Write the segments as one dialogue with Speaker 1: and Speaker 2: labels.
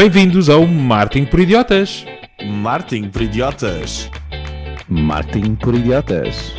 Speaker 1: Bem-vindos ao Martin por Idiotas.
Speaker 2: Martin por idiotas.
Speaker 3: Martin por idiotas.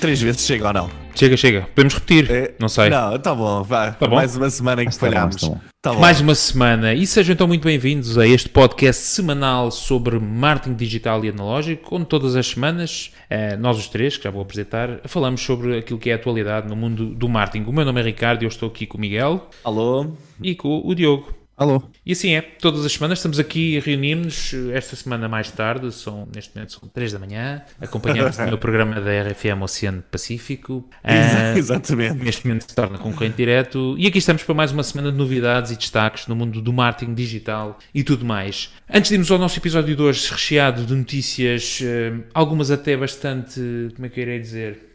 Speaker 2: Três vezes chega ou não?
Speaker 1: Chega, chega. Podemos repetir.
Speaker 2: É,
Speaker 1: Não sei.
Speaker 2: Não, tá bom, vá.
Speaker 1: Tá bom?
Speaker 2: Mais uma semana em que falhámos.
Speaker 3: bom.
Speaker 2: Tá bom.
Speaker 1: Mais uma semana e sejam então muito bem-vindos a este podcast semanal sobre marketing digital e analógico, onde todas as semanas, eh, nós os três, que já vou apresentar, falamos sobre aquilo que é a atualidade no mundo do marketing. O meu nome é Ricardo e eu estou aqui com o Miguel
Speaker 2: Alô?
Speaker 1: e com o Diogo.
Speaker 3: Alô?
Speaker 1: E assim é, todas as semanas estamos aqui a reunir-nos, esta semana mais tarde, são, neste momento são 3 da manhã, acompanhamos o programa da RFM Oceano Pacífico. Ah,
Speaker 2: Exatamente.
Speaker 1: neste momento se torna concorrente direto. E aqui estamos para mais uma semana de novidades e destaques no mundo do marketing digital e tudo mais. Antes de irmos ao nosso episódio de hoje, recheado de notícias, eh, algumas até bastante, como é que eu irei dizer?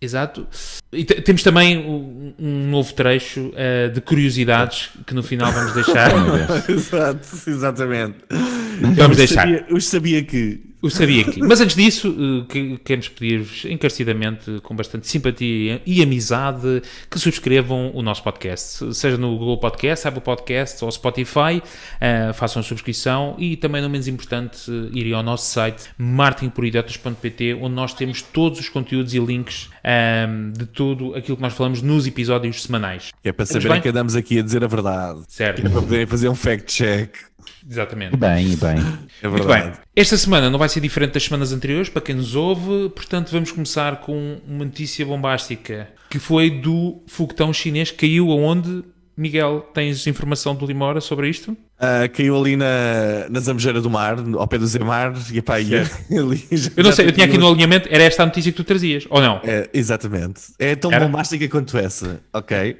Speaker 1: Exato. E te- temos também um, um novo trecho eh, de curiosidades que no final vamos deixar.
Speaker 2: Exato, exatamente.
Speaker 1: vamos
Speaker 2: Eu
Speaker 1: deixar.
Speaker 2: sabia, eu sabia que.
Speaker 1: Eu sabia que. Mas antes disso, eh, que- queremos pedir-vos encarecidamente, com bastante simpatia e amizade, que subscrevam o nosso podcast. Seja no Google Podcast, Apple Podcast ou Spotify, eh, façam a subscrição e também, não menos importante, eh, irem ao nosso site marketingporidiotas.pt, onde nós temos todos os conteúdos e links ehm, de tudo aquilo que nós falamos nos episódios semanais.
Speaker 2: É para saberem que andamos aqui a dizer a verdade.
Speaker 1: Certo,
Speaker 2: É para poderem fazer um fact-check.
Speaker 1: Exatamente.
Speaker 3: E bem, e bem.
Speaker 2: É
Speaker 1: Muito
Speaker 2: verdade.
Speaker 1: bem. Esta semana não vai ser diferente das semanas anteriores, para quem nos ouve, portanto vamos começar com uma notícia bombástica, que foi do foguetão chinês que caiu aonde? Miguel, tens informação do Limora sobre isto?
Speaker 2: Ah, caiu ali na, na Zambujeira do Mar, ao pé do Zemar, e pá, e ali já-
Speaker 1: Eu não sei, eu tinha aqui no alinhamento, era esta a notícia que tu trazias, ou não?
Speaker 2: É, exatamente. É tão
Speaker 1: Era?
Speaker 2: bombástica quanto essa, ok?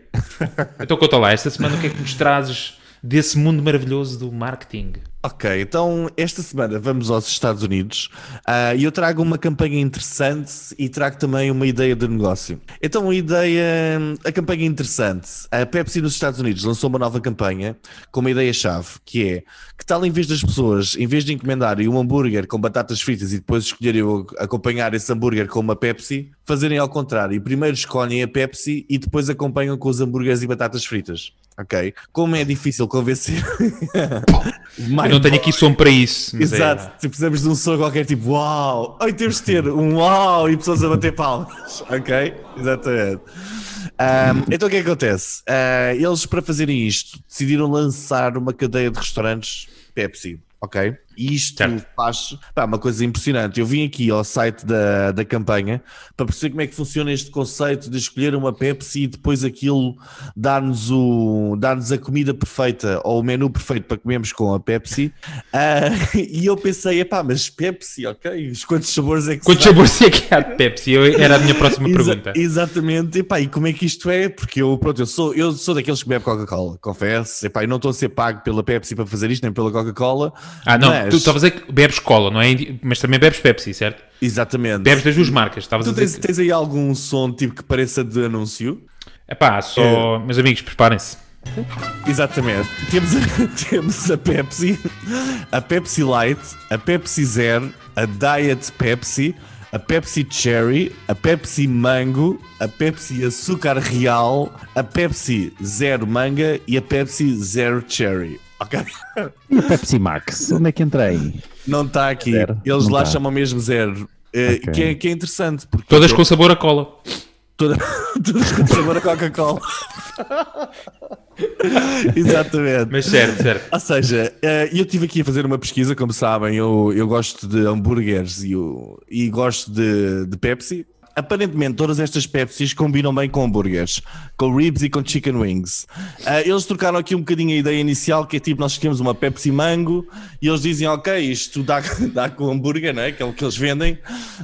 Speaker 1: Então conta lá, esta semana o que é que nos trazes desse mundo maravilhoso do marketing?
Speaker 2: Ok, então esta semana vamos aos Estados Unidos ah, e eu trago uma campanha interessante e trago também uma ideia de negócio. Então a ideia, a campanha interessante, a Pepsi nos Estados Unidos lançou uma nova campanha com uma ideia-chave, que é, que tal em vez das pessoas, em vez de encomendarem um hambúrguer com batatas fritas e depois escolherem acompanhar esse hambúrguer com uma Pepsi, fazerem ao contrário, primeiro escolhem a Pepsi e depois acompanham com os hambúrgueres e batatas fritas. Ok? Como é difícil convencer.
Speaker 1: Eu não tenho aqui som para isso. é-
Speaker 2: Exato, tipo, precisamos de um som qualquer tipo uau, ai temos de ter um uau e pessoas a bater palmas, ok? Exatamente. Ahm, então o que é que acontece? Ah, eles para fazerem isto decidiram lançar uma cadeia de restaurantes Pepsi, ok? E isto
Speaker 1: Certo.
Speaker 2: faz pá, uma coisa impressionante. Eu vim aqui ao site da, da campanha para perceber como é que funciona este conceito de escolher uma Pepsi e depois aquilo dar-nos o, dar-nos a comida perfeita ou o menu perfeito para comermos com a Pepsi. Ah, e eu pensei, epá, mas Pepsi, ok? Os quantos sabores é que
Speaker 1: Quantos sabores é que há de Pepsi? Eu- Era a minha próxima
Speaker 2: Exa-
Speaker 1: pergunta.
Speaker 2: Exatamente, epá, e como é que isto é? Porque eu, pronto, eu sou, eu sou daqueles que bebe Coca-Cola, confesso, epá, e não estou a ser pago pela Pepsi para fazer isto, nem pela Coca-Cola.
Speaker 1: Ah, não,
Speaker 2: mas-
Speaker 1: tu estavas a dizer que bebes cola, não é? Mas também bebes Pepsi, certo?
Speaker 2: Exatamente.
Speaker 1: Bebes das duas marcas.
Speaker 2: Tu tens,
Speaker 1: que...
Speaker 2: tens aí algum som tipo que pareça de anúncio?
Speaker 1: Epá, só... Meus amigos, preparem-se.
Speaker 2: Exatamente. Temos a, temos a Pepsi, a Pepsi Light, a Pepsi Zero, a Diet Pepsi, a Pepsi Cherry, a Pepsi Mango, a Pepsi Açúcar Real, a Pepsi Zero Manga e a Pepsi Zero Cherry. Ok?
Speaker 3: E o Pepsi Max? Onde é que entrei?
Speaker 2: Não está aqui.
Speaker 3: Zero.
Speaker 2: Eles
Speaker 3: Não
Speaker 2: lá
Speaker 3: tá.
Speaker 2: chamam mesmo zero. Eh,
Speaker 3: Ok.
Speaker 2: que, é, que é interessante. Porque
Speaker 1: Todas com sabor a cola.
Speaker 2: Toda- todas com sabor a Coca-Cola. Exatamente.
Speaker 1: Mas certo, certo.
Speaker 2: Ou seja, eh, eu estive aqui a fazer uma pesquisa, como sabem, eu, eu gosto de hambúrgueres e, o- e gosto de, de Pepsi. Aparentemente, todas estas Pepsis combinam bem com hambúrgueres, com ribs e com chicken wings. Eh, eles trocaram aqui um bocadinho a ideia inicial, que é tipo, nós escolhemos uma Pepsi Mango, e eles dizem, ok, isto dá, dá com hambúrguer, que é o que eles vendem,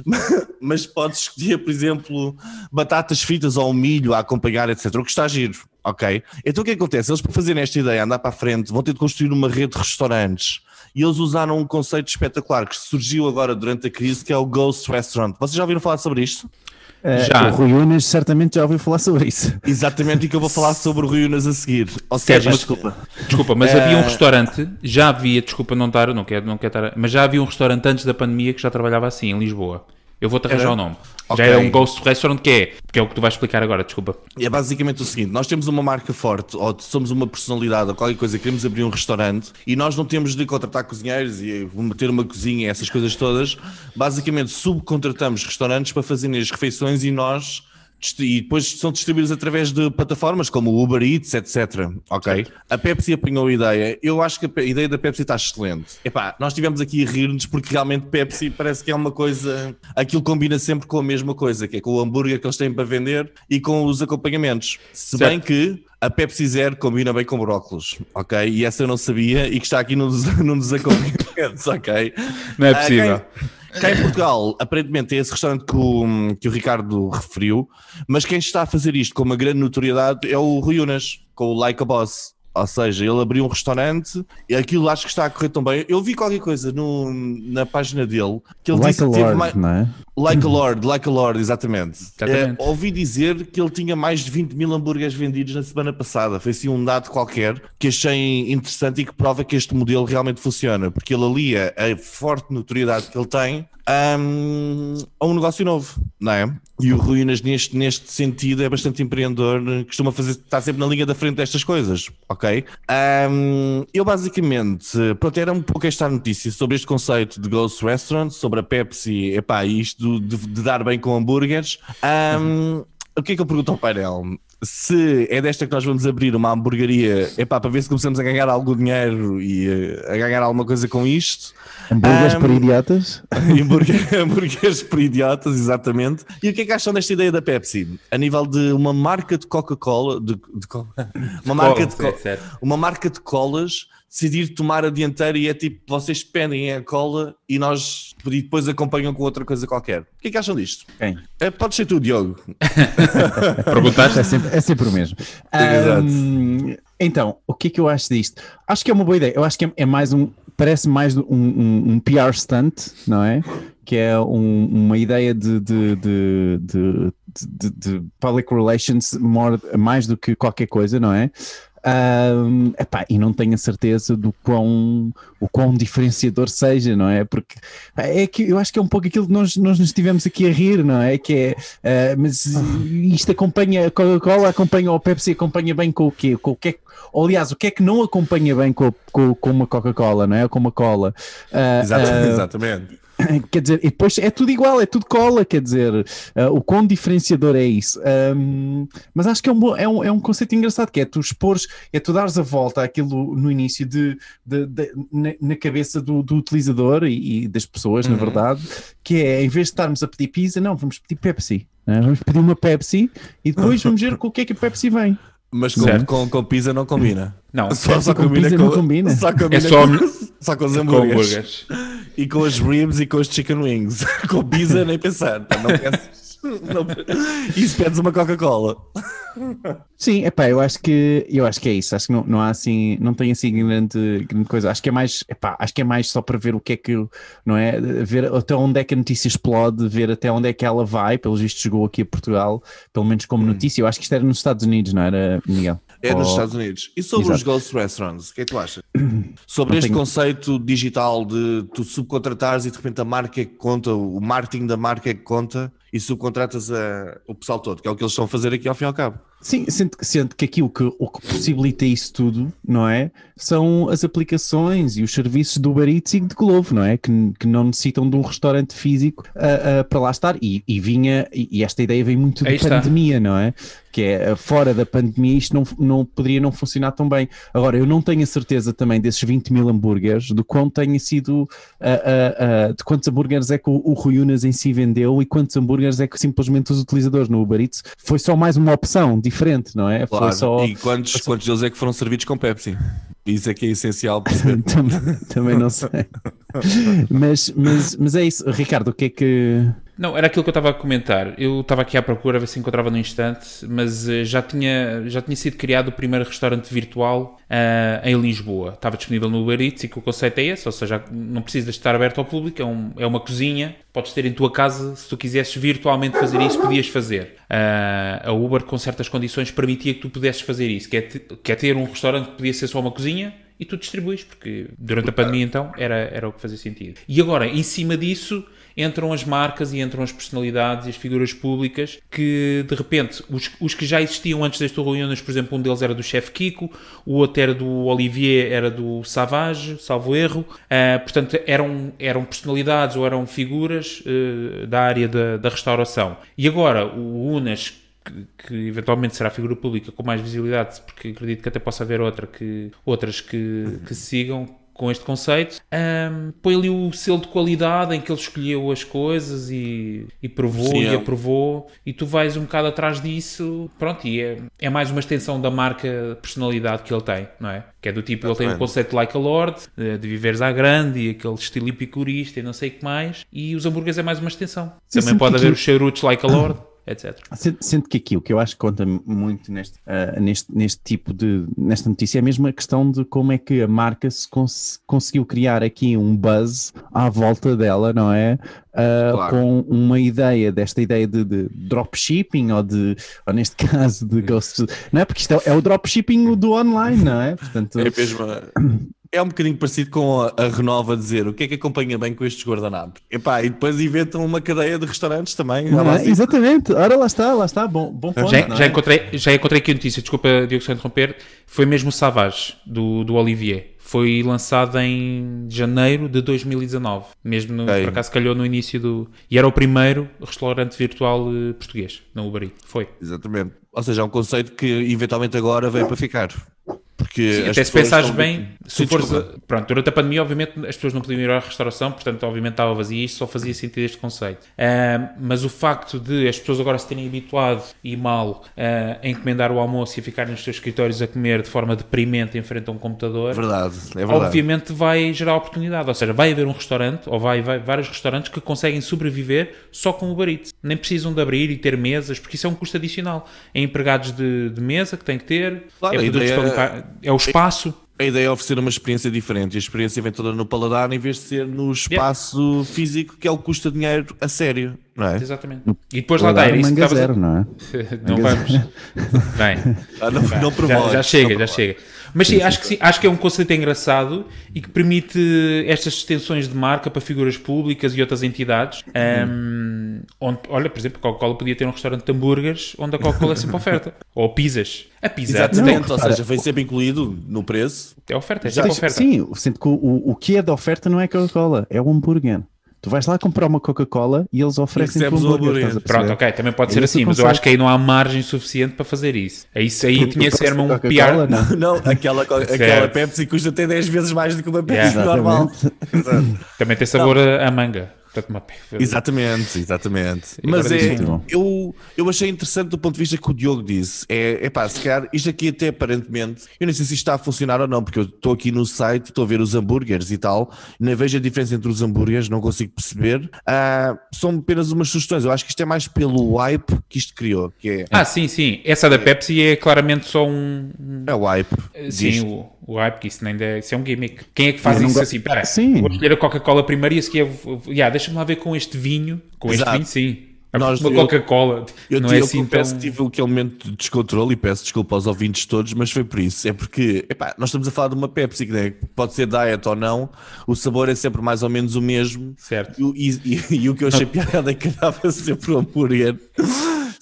Speaker 2: mas podes escolher, por exemplo, batatas fritas ou milho a acompanhar, etc. O que está giro, ok? Então o que acontece? Eles, para fazerem esta ideia, andar para a frente, vão ter de construir uma rede de restaurantes. E eles usaram um conceito espetacular que surgiu agora durante a crise, que é o Ghost Restaurant. Vocês já ouviram falar sobre isto?
Speaker 3: Eh,
Speaker 1: Já.
Speaker 3: O Rui Unas certamente já ouviu falar sobre isso.
Speaker 2: Exatamente, e que eu vou falar sobre o Rui Unas a seguir. Ou seja,
Speaker 1: mas-
Speaker 2: desculpa.
Speaker 1: Desculpa, mas
Speaker 2: Eh,
Speaker 1: havia um restaurante, já havia, desculpa não estar, não quero, não quero estar, mas já havia um restaurante antes da pandemia que já trabalhava assim, em Lisboa. Eu vou-te arranjar o nome.
Speaker 2: Ok.
Speaker 1: Já é um Ghost Restaurant que é, que é o que tu vais explicar agora, desculpa.
Speaker 2: É basicamente o seguinte: nós temos uma marca forte, ou somos uma personalidade, ou qualquer coisa, queremos abrir um restaurante e nós não temos de contratar cozinheiros e ter uma cozinha, essas coisas todas. Basicamente, subcontratamos restaurantes para fazerem as refeições e nós. E depois são distribuídos através de plataformas como o Uber Eats, etc. Ok? A Pepsi apanhou a ideia. Eu acho que a ideia da Pepsi está excelente. Epá, nós estivemos aqui a rir-nos porque realmente Pepsi parece que é uma coisa. Aquilo combina sempre com a mesma coisa, que é com o hambúrguer que eles têm para vender e com os acompanhamentos. Se
Speaker 1: Certo.
Speaker 2: bem que a Pepsi Zero combina bem com brócolos, ok? E essa eu não sabia e que está aqui num dos, num dos acompanhamentos, ok?
Speaker 1: Não é
Speaker 2: Ah,
Speaker 1: possível.
Speaker 2: quem- Cá em Portugal, aparentemente é esse restaurante que o, que o Ricardo referiu, mas quem está a fazer isto com uma grande notoriedade é o Rui Unas, com o Like a Boss. Ou seja, ele abriu um restaurante e aquilo acho que está a correr tão bem. Eu vi qualquer coisa no, na página dele que ele
Speaker 3: Like
Speaker 2: disse que teve
Speaker 3: Lord,
Speaker 2: mais.
Speaker 3: não é?
Speaker 2: Like a Lord, like a Lord, exatamente.
Speaker 1: Exatamente.
Speaker 2: Eh, ouvi dizer que ele tinha mais de 20 mil hambúrgueres vendidos na semana passada. Foi assim um dado qualquer que achei interessante e que prova que este modelo realmente funciona, porque ele alia a forte notoriedade que ele tem hum, a um negócio novo, não é? E o Ruínas, neste, neste sentido, é bastante empreendedor, costuma fazer, está sempre na linha da frente destas coisas, ok? Hum, eu basicamente, pronto, era um pouco esta notícia sobre este conceito de Ghost Restaurant, sobre a Pepsi, epá, e de, de dar bem com hambúrgueres. Hum, o que é que eu pergunto ao painel? Se é desta que nós vamos abrir uma hamburgueria, epá, para ver se começamos a ganhar algum dinheiro e eh, a ganhar alguma coisa com isto.
Speaker 3: Hambúrgueres
Speaker 2: Ahm,
Speaker 3: para idiotas?
Speaker 2: Hambúrguer- hambúrgueres para idiotas, exatamente. E o que é que acham desta ideia da Pepsi? A nível de uma marca de Coca-Cola, de, de uma marca de, uma marca de colas decidir tomar a dianteira e é tipo, vocês pedem a cola e nós e depois acompanham com outra coisa qualquer. O que é que acham disto?
Speaker 3: Quem?
Speaker 2: É, pode ser tu, Diogo.
Speaker 1: Perguntaste?
Speaker 3: É sempre, é sempre o mesmo.
Speaker 2: Exato.
Speaker 3: Ahm, então, o que é que eu acho disto? Acho que é uma boa ideia. Eu acho que é, é mais um. Parece mais um, um, um PR stunt, não é? Que é um- uma ideia de, de, de, de, de- de public relations more- mais do que qualquer coisa, não é? Ahm, epá, e não tenho a certeza do quão, o quão diferenciador seja, não é? Porque é que eu acho que é um pouco aquilo que nós, nós nos estivemos aqui a rir, não é? Que é, ah, mas isto acompanha, a Coca-Cola acompanha ou a Pepsi acompanha bem com o quê? Com o que é, ou, aliás, o que é que não acompanha bem com, com, com uma Coca-Cola, não é? Com uma cola. Ah,
Speaker 2: Exatamente.
Speaker 3: ah,
Speaker 2: exatamente.
Speaker 3: quer dizer, e depois é tudo igual, é tudo cola, quer dizer, ah, o quão diferenciador é isso. Ahm, mas acho que é um, é, um, é um conceito engraçado, que é tu expores, é tu dares a volta àquilo no início de, de- de- na, na cabeça do, do utilizador e, e das pessoas, na verdade, que é, em vez de estarmos a pedir pizza, não, vamos pedir Pepsi. né? Vamos pedir uma Pepsi e depois vamos ver com o que é que a Pepsi vem.
Speaker 2: Mas com, com, com pizza não combina.
Speaker 1: Não,
Speaker 2: Só, só
Speaker 3: com
Speaker 2: combina
Speaker 3: pizza
Speaker 2: com,
Speaker 3: não combina.
Speaker 2: Só combina
Speaker 1: É só-
Speaker 2: com, só com os
Speaker 1: com
Speaker 2: hambúrgueres.
Speaker 1: hambúrgueres.
Speaker 2: E com as ribs e com os chicken wings. com pizza nem pensar. pá, Não peças, não, isso pedes uma Coca-Cola.
Speaker 3: Sim, epá, eu acho que eu acho que é isso. Acho que não, não há assim, não tem assim grande, grande coisa. Acho que é mais, epá, acho que é mais só para ver o que é que, não é? Ver até onde é que a notícia explode, ver até onde é que ela vai. Pelos vistos chegou aqui a Portugal, pelo menos como notícia. Eu acho que isto era nos Estados Unidos, não era, Miguel?
Speaker 2: É nos
Speaker 3: Ou-
Speaker 2: Estados Unidos. E sobre
Speaker 3: Exato.
Speaker 2: os Ghost Restaurants, o que é que tu achas? Sobre
Speaker 3: Não
Speaker 2: este
Speaker 3: tenho-
Speaker 2: conceito digital de tu subcontratares e de repente a marca é que conta, o marketing da marca é que conta e subcontratas a, o pessoal todo, que é o que eles estão a fazer aqui ao fim e ao cabo.
Speaker 3: Sim, sendo, que- sendo que aquilo que, o que possibilita isso tudo, não é? São as aplicações e os serviços do Uber Eats e de Glovo, não é? Que, que não necessitam de um restaurante físico ah, ah, para lá estar. E, e vinha, e, e esta ideia vem muito
Speaker 1: Aí
Speaker 3: da
Speaker 1: está.
Speaker 3: pandemia, não é? Que é ah, fora da pandemia isto não, não poderia não funcionar tão bem. Agora, eu não tenho a certeza também desses 20 mil hambúrgueres, do quão tenha sido, ah, de quantos hambúrgueres é que o, o Rui Unas em si vendeu e quantos hambúrgueres é que simplesmente os utilizadores no Uber Eats foi só mais uma opção diferente, não é?
Speaker 2: Claro.
Speaker 3: Foi só.
Speaker 2: E quantos, quantos deles é que foram servidos com Pepsi? Isso é que é essencial
Speaker 3: também, também não sei. mas, mas, mas é isso, Ricardo, o que é que.
Speaker 1: Não, era aquilo que eu estava a comentar. Eu estava aqui à procura, a ver se encontrava no instante, mas eh, já, tinha, já tinha sido criado o primeiro restaurante virtual ah, em Lisboa. Estava disponível no Uber Eats e que o conceito é esse, ou seja, não precisas estar aberto ao público, é, um- é uma cozinha, podes ter em tua casa, se tu quisesses virtualmente fazer isso, podias fazer. Ah, a Uber, com certas condições, permitia que tu pudesses fazer isso, que é, que é ter um restaurante que podia ser só uma cozinha, e tu distribuis, porque durante a pandemia então era, era o que fazia sentido. E agora, em cima disso, entram as marcas e entram as personalidades e as figuras públicas que, de repente, os, os que já existiam antes destas reuniões, por exemplo, um deles era do chefe Kiko, o outro era do Olivier, era do Savage, salvo erro. Uh, portanto, eram, eram personalidades ou eram figuras uh, da área da, da restauração. E agora, o Unas, que, que, eventualmente será figura pública com mais visibilidade, porque acredito que até possa haver outra que, outras que, que sigam com este conceito, um, põe ali o selo de qualidade em que ele escolheu as coisas e, e provou Sim, e é. aprovou, e tu vais um bocado atrás disso, pronto, e é, é mais uma extensão da marca personalidade que ele tem, não é? Que é do tipo, ele tem o um conceito like a Lord, de, de viveres à grande e aquele estilo epicurista e não sei o que mais, e os hambúrgueres é mais uma extensão. Sim, Também pode haver os charutos like a Lord etc.
Speaker 3: Que aqui o que eu acho que conta muito neste, uh, neste, neste tipo de nesta notícia é mesmo a questão de como é que a marca se cons conseguiu criar aqui um buzz à volta dela, não é? Uh, claro. Com uma ideia desta ideia de, de, dropshipping ou de, ou neste caso de ghost, não é? Porque isto é, é o dropshipping do online, não é?
Speaker 2: Portanto, é mesmo é um bocadinho parecido com a, a Renova dizer o que é que acompanha bem com estes guardanapos. Epá, e depois inventam uma cadeia de restaurantes também.
Speaker 3: É, exatamente, ora lá está, lá está, bom, bom ponto.
Speaker 1: Já, já, é? encontrei, já encontrei aqui a notícia, desculpa Diogo, se interromper, foi mesmo o Savage, do, do Olivier. Foi lançado em janeiro de 2019, mesmo no, por acaso calhou no início do... E era o primeiro restaurante virtual uh, português, na Uber Foi.
Speaker 2: Exatamente. Ou seja, é um conceito que eventualmente agora veio para ficar. Porque
Speaker 1: Sim, até se pensares bem, se fores, pronto, durante a pandemia, obviamente, as pessoas não podiam ir à restauração, portanto, obviamente estava vazio e isto só fazia sentido este conceito. Uh, mas o facto de as pessoas agora se terem habituado e mal uh, a encomendar o almoço e a ficarem nos seus escritórios a comer de forma deprimente em frente a um computador,
Speaker 2: verdade, é verdade.
Speaker 1: obviamente vai gerar oportunidade. Ou seja, vai haver um restaurante, ou vai, vai vários restaurantes que conseguem sobreviver só com o Uber Nem precisam de abrir e ter mesas, porque isso é um custo adicional. É empregados de, de mesa que têm que ter, claro, é produtos é o espaço.
Speaker 2: A ideia é oferecer uma experiência diferente e a experiência vem toda no paladar em vez de ser no espaço yeah. físico que é o que custa dinheiro a sério, não é?
Speaker 1: Exatamente. E depois lá está, era isso que
Speaker 3: estavas zero, não é?
Speaker 1: não vamos. Bem, ah, não, não já, já, chega, já chega. Mas sim, acho que sim, acho que é um conceito engraçado e que permite estas extensões de marca para figuras públicas e outras entidades. Um, onde, olha, por exemplo, a Coca-Cola podia ter um restaurante de hambúrgueres onde a Coca-Cola é sempre oferta. Ou pizzas. A pizza
Speaker 2: Exatamente, não, ou seja, vem sempre incluído no preço.
Speaker 1: É oferta, é já oferta.
Speaker 3: Sim, sinto que o, o que é da oferta não é Coca-Cola, é o hambúrguer. Tu vais lá comprar uma Coca-Cola e eles oferecem um hambúrguer.
Speaker 1: Pronto, ok, também pode é ser assim, mas eu acho que aí não há margem suficiente para fazer isso. Aí, isso aí tinha que ser um PR.
Speaker 2: Não, não aquela, aquela Pepsi custa até 10 vezes mais do que uma Pepsi yeah. normal.
Speaker 1: também tem sabor a manga.
Speaker 2: Exatamente, exatamente. Mas é, eu, eu achei interessante do ponto de vista que o Diogo disse. É, é pá, se calhar isto aqui até aparentemente, eu nem sei se isto está a funcionar ou não, porque eu estou aqui no site, estou a ver os hambúrgueres e tal, nem vejo a diferença entre os hambúrgueres, não consigo perceber. Uh, são apenas umas sugestões. Eu acho que isto é mais pelo hype que isto criou. Que é,
Speaker 1: ah, sim, sim. Essa da Pepsi é claramente só um.
Speaker 2: É o hype.
Speaker 1: Sim, o o hype, que isso, nem é, isso é um gimmick. Quem é que faz isso assim? Pera, sim. vou escolher a Coca-Cola primeiro e a seguir, yeah, deixa-me lá ver com este vinho. Com Exato. este vinho, sim. Nós, uma Coca-Cola.
Speaker 2: Eu, não eu, é assim eu confesso tão... que tive aquele momento de descontrole e peço desculpa aos ouvintes todos, mas foi por isso. É porque epá, nós estamos a falar de uma Pepsi que né, pode ser diet ou não, o sabor é sempre mais ou menos o mesmo.
Speaker 1: Certo.
Speaker 2: E, e, e, e o que eu achei piada é que dava sempre o hambúrguer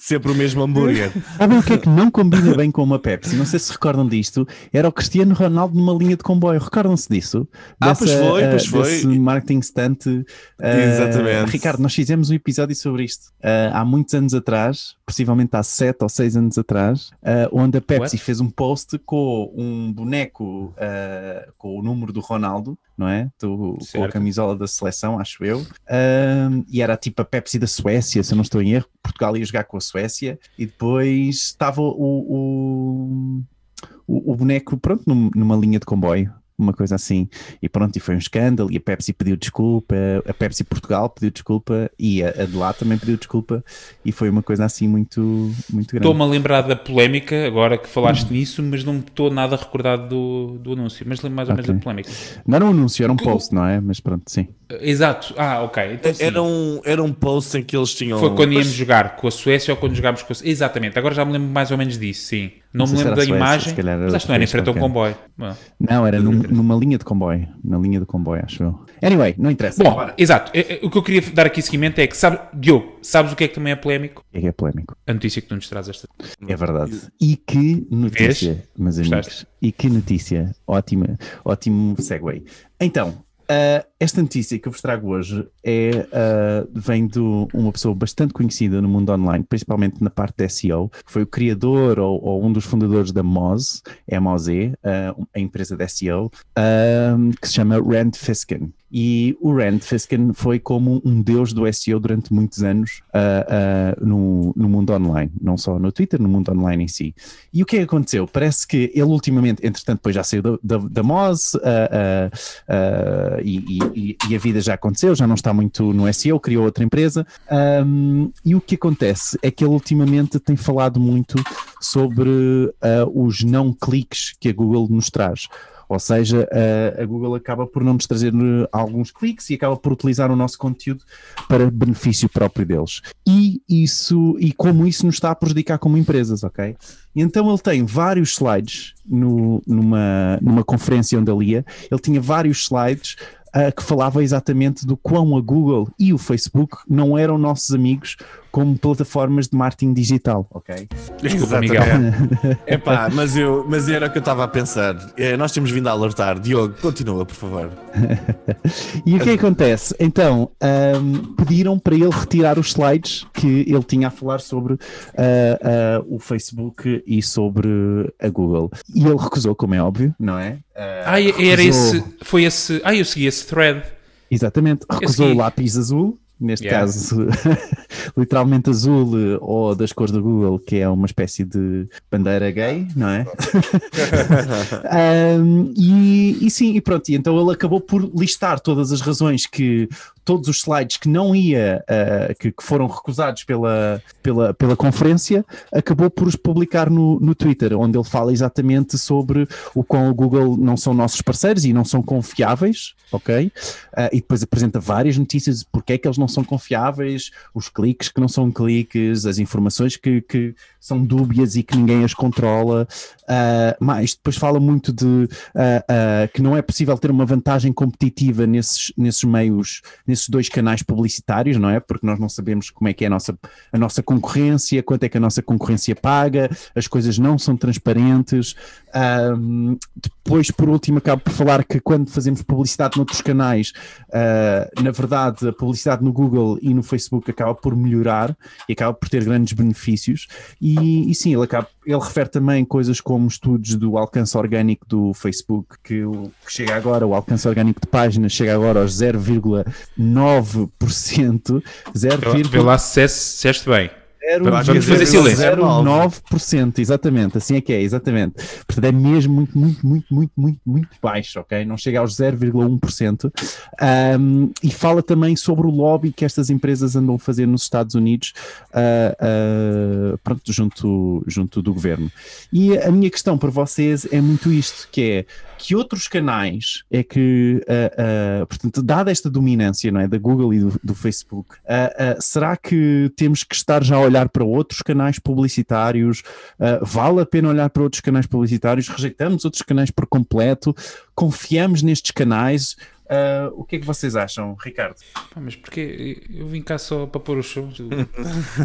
Speaker 2: sempre o mesmo hambúrguer.
Speaker 3: Sabem o que é que não combina bem com uma Pepsi? Não sei se recordam disto. Era o Cristiano Ronaldo numa linha de comboio. Recordam-se disso?
Speaker 2: Dessa, ah, pois foi, pois uh, foi.
Speaker 3: Marketing stunt. Uh, Exatamente. Ricardo, nós fizemos um episódio sobre isto uh, há muitos anos atrás, possivelmente há sete ou seis anos atrás, onde a Pepsi What? fez um post com um boneco com o número do Ronaldo não é? Do, com a camisola da seleção, acho eu. Um, e era tipo a Pepsi da Suécia, se eu não estou em erro. Portugal ia jogar com a Suécia e depois estava o, o, o, o boneco, pronto, numa linha de comboio uma coisa assim. E pronto, e foi um escândalo. E a Pepsi pediu desculpa, a Pepsi Portugal pediu desculpa e a, a de lá também pediu desculpa. E foi uma coisa assim muito, muito grande.
Speaker 1: Estou-me a lembrar da polémica, agora que falaste uhum. nisso, mas não estou nada recordado do, do anúncio. Mas lembro mais ou okay. menos da polémica.
Speaker 3: Não era um anúncio, era um post, não é? Mas pronto, sim.
Speaker 1: Exato, ah, ok. Então,
Speaker 2: era, um, era um post em que eles tinham.
Speaker 1: Foi quando íamos jogar com a Suécia ou quando jogámos com a Exatamente, agora já me lembro mais ou menos disso, sim. Não,
Speaker 3: sei
Speaker 1: me lembro da
Speaker 3: Suécia,
Speaker 1: imagem,
Speaker 3: era
Speaker 1: mas acho que não era em frente a um comboio. Bom.
Speaker 3: Não, era num- numa linha de comboio. Na linha de comboio, acho eu. Anyway, não interessa.
Speaker 1: Bom, exato. É- é- O que eu queria dar aqui seguimento é que, sabe, Diogo, sabes o que é que também é polémico?
Speaker 3: É que é polémico.
Speaker 1: A notícia que tu nos traz esta.
Speaker 3: É verdade. E que notícia, meus amigos.
Speaker 1: Gostaste?
Speaker 3: E que notícia. Ótima, ótimo segue. Então, ah, esta notícia que eu vos trago hoje é, ah, vem de uma pessoa bastante conhecida no mundo online, principalmente na parte de SEO, que foi o criador ou, ou um dos fundadores da Moz, M-O-Z, ah, a empresa de SEO, ah, que se chama Rand Fiskin. E o Rand Fiskin foi como um deus do SEO durante muitos anos ah, ah, no, no mundo online, não só no Twitter, no mundo online em si. E o que é aconteceu? Parece que ele ultimamente, entretanto, depois já saiu da, Moz e, e- e a vida já aconteceu, já não está muito no SEO, criou outra empresa. Ahm, e o que acontece é que ele ultimamente tem falado muito sobre ah, os não cliques que a Google nos traz. Ou seja, a, a Google acaba por não nos trazer eh, alguns cliques e acaba por utilizar o nosso conteúdo para benefício próprio deles. E isso e como isso nos está a prejudicar como empresas, ok? Então ele tem vários slides no- numa, numa conferência onde ele ia, ele tinha vários slides ah, que falava exatamente do quão a Google e o Facebook não eram nossos amigos como plataformas de marketing digital, ok?
Speaker 1: Desculpa, Miguel.
Speaker 2: Epá, mas, eu, mas era o que eu estava a pensar. É, nós temos vindo a alertar. Diogo, continua, por favor.
Speaker 3: E o que é acontece? Então, ahm, pediram para ele retirar os slides que ele tinha a falar sobre ah, ah, o Facebook e sobre a Google. E ele recusou, como é óbvio, não é? Ah,
Speaker 1: Ah, era
Speaker 3: recusou-
Speaker 1: esse. Foi esse. Ah, eu segui esse thread.
Speaker 3: Exatamente, recusou o lápis azul, neste
Speaker 1: Yeah.
Speaker 3: caso literalmente azul eh, ou das cores da Google, que é uma espécie de bandeira gay, não é? Um, e, e sim, e pronto, e então ele acabou por listar todas as razões que todos os slides que não ia, uh, que, que foram recusados pela, pela, pela conferência, acabou por os publicar no, no Twitter, onde ele fala exatamente sobre o quão o Google não são nossos parceiros e não são confiáveis, ok? Uh, e depois apresenta várias notícias de porque é que eles não são confiáveis, os cliques que não são cliques, as informações que, que são dúbias e que ninguém as controla. Uh, mais, depois fala muito de uh, uh, que não é possível ter uma vantagem competitiva nesses, nesses meios, nesses dois canais publicitários, não é? Porque nós não sabemos como é que é a nossa, a nossa concorrência, quanto é que a nossa concorrência paga, as coisas não são transparentes. Depois, por último, acabo por falar que quando fazemos publicidade noutros canais, na verdade, a publicidade no Google e no Facebook acaba por melhorar e acaba por ter grandes benefícios. E, e sim, ele, acaba, ele refere também coisas como estudos do alcance orgânico do Facebook, que, que chega agora, o alcance orgânico de páginas chega agora aos 0,9%. 0,
Speaker 1: Vê lá se disseste bem.
Speaker 2: Vamos fazer
Speaker 1: silêncio.
Speaker 3: 0,9%, exatamente, assim é que é, exatamente. Portanto, é mesmo muito, muito, muito, muito, muito, muito baixo, ok? Não chega aos 0,1%. Um, e fala também sobre o lobby que estas empresas andam a fazer nos Estados Unidos, uh, uh, pronto, junto, junto do governo. E a minha questão para vocês é muito isto, que é que outros canais é que, uh, uh, portanto, dada esta dominância não é, da Google e do, do Facebook, uh, será que temos que estar já a olhar para outros canais publicitários? vale a pena olhar para outros canais publicitários? Rejeitamos outros canais por completo? Confiamos nestes canais? Uh, o que é que vocês acham, Ricardo?
Speaker 1: Pá, mas porque eu vim cá só para pôr os shows.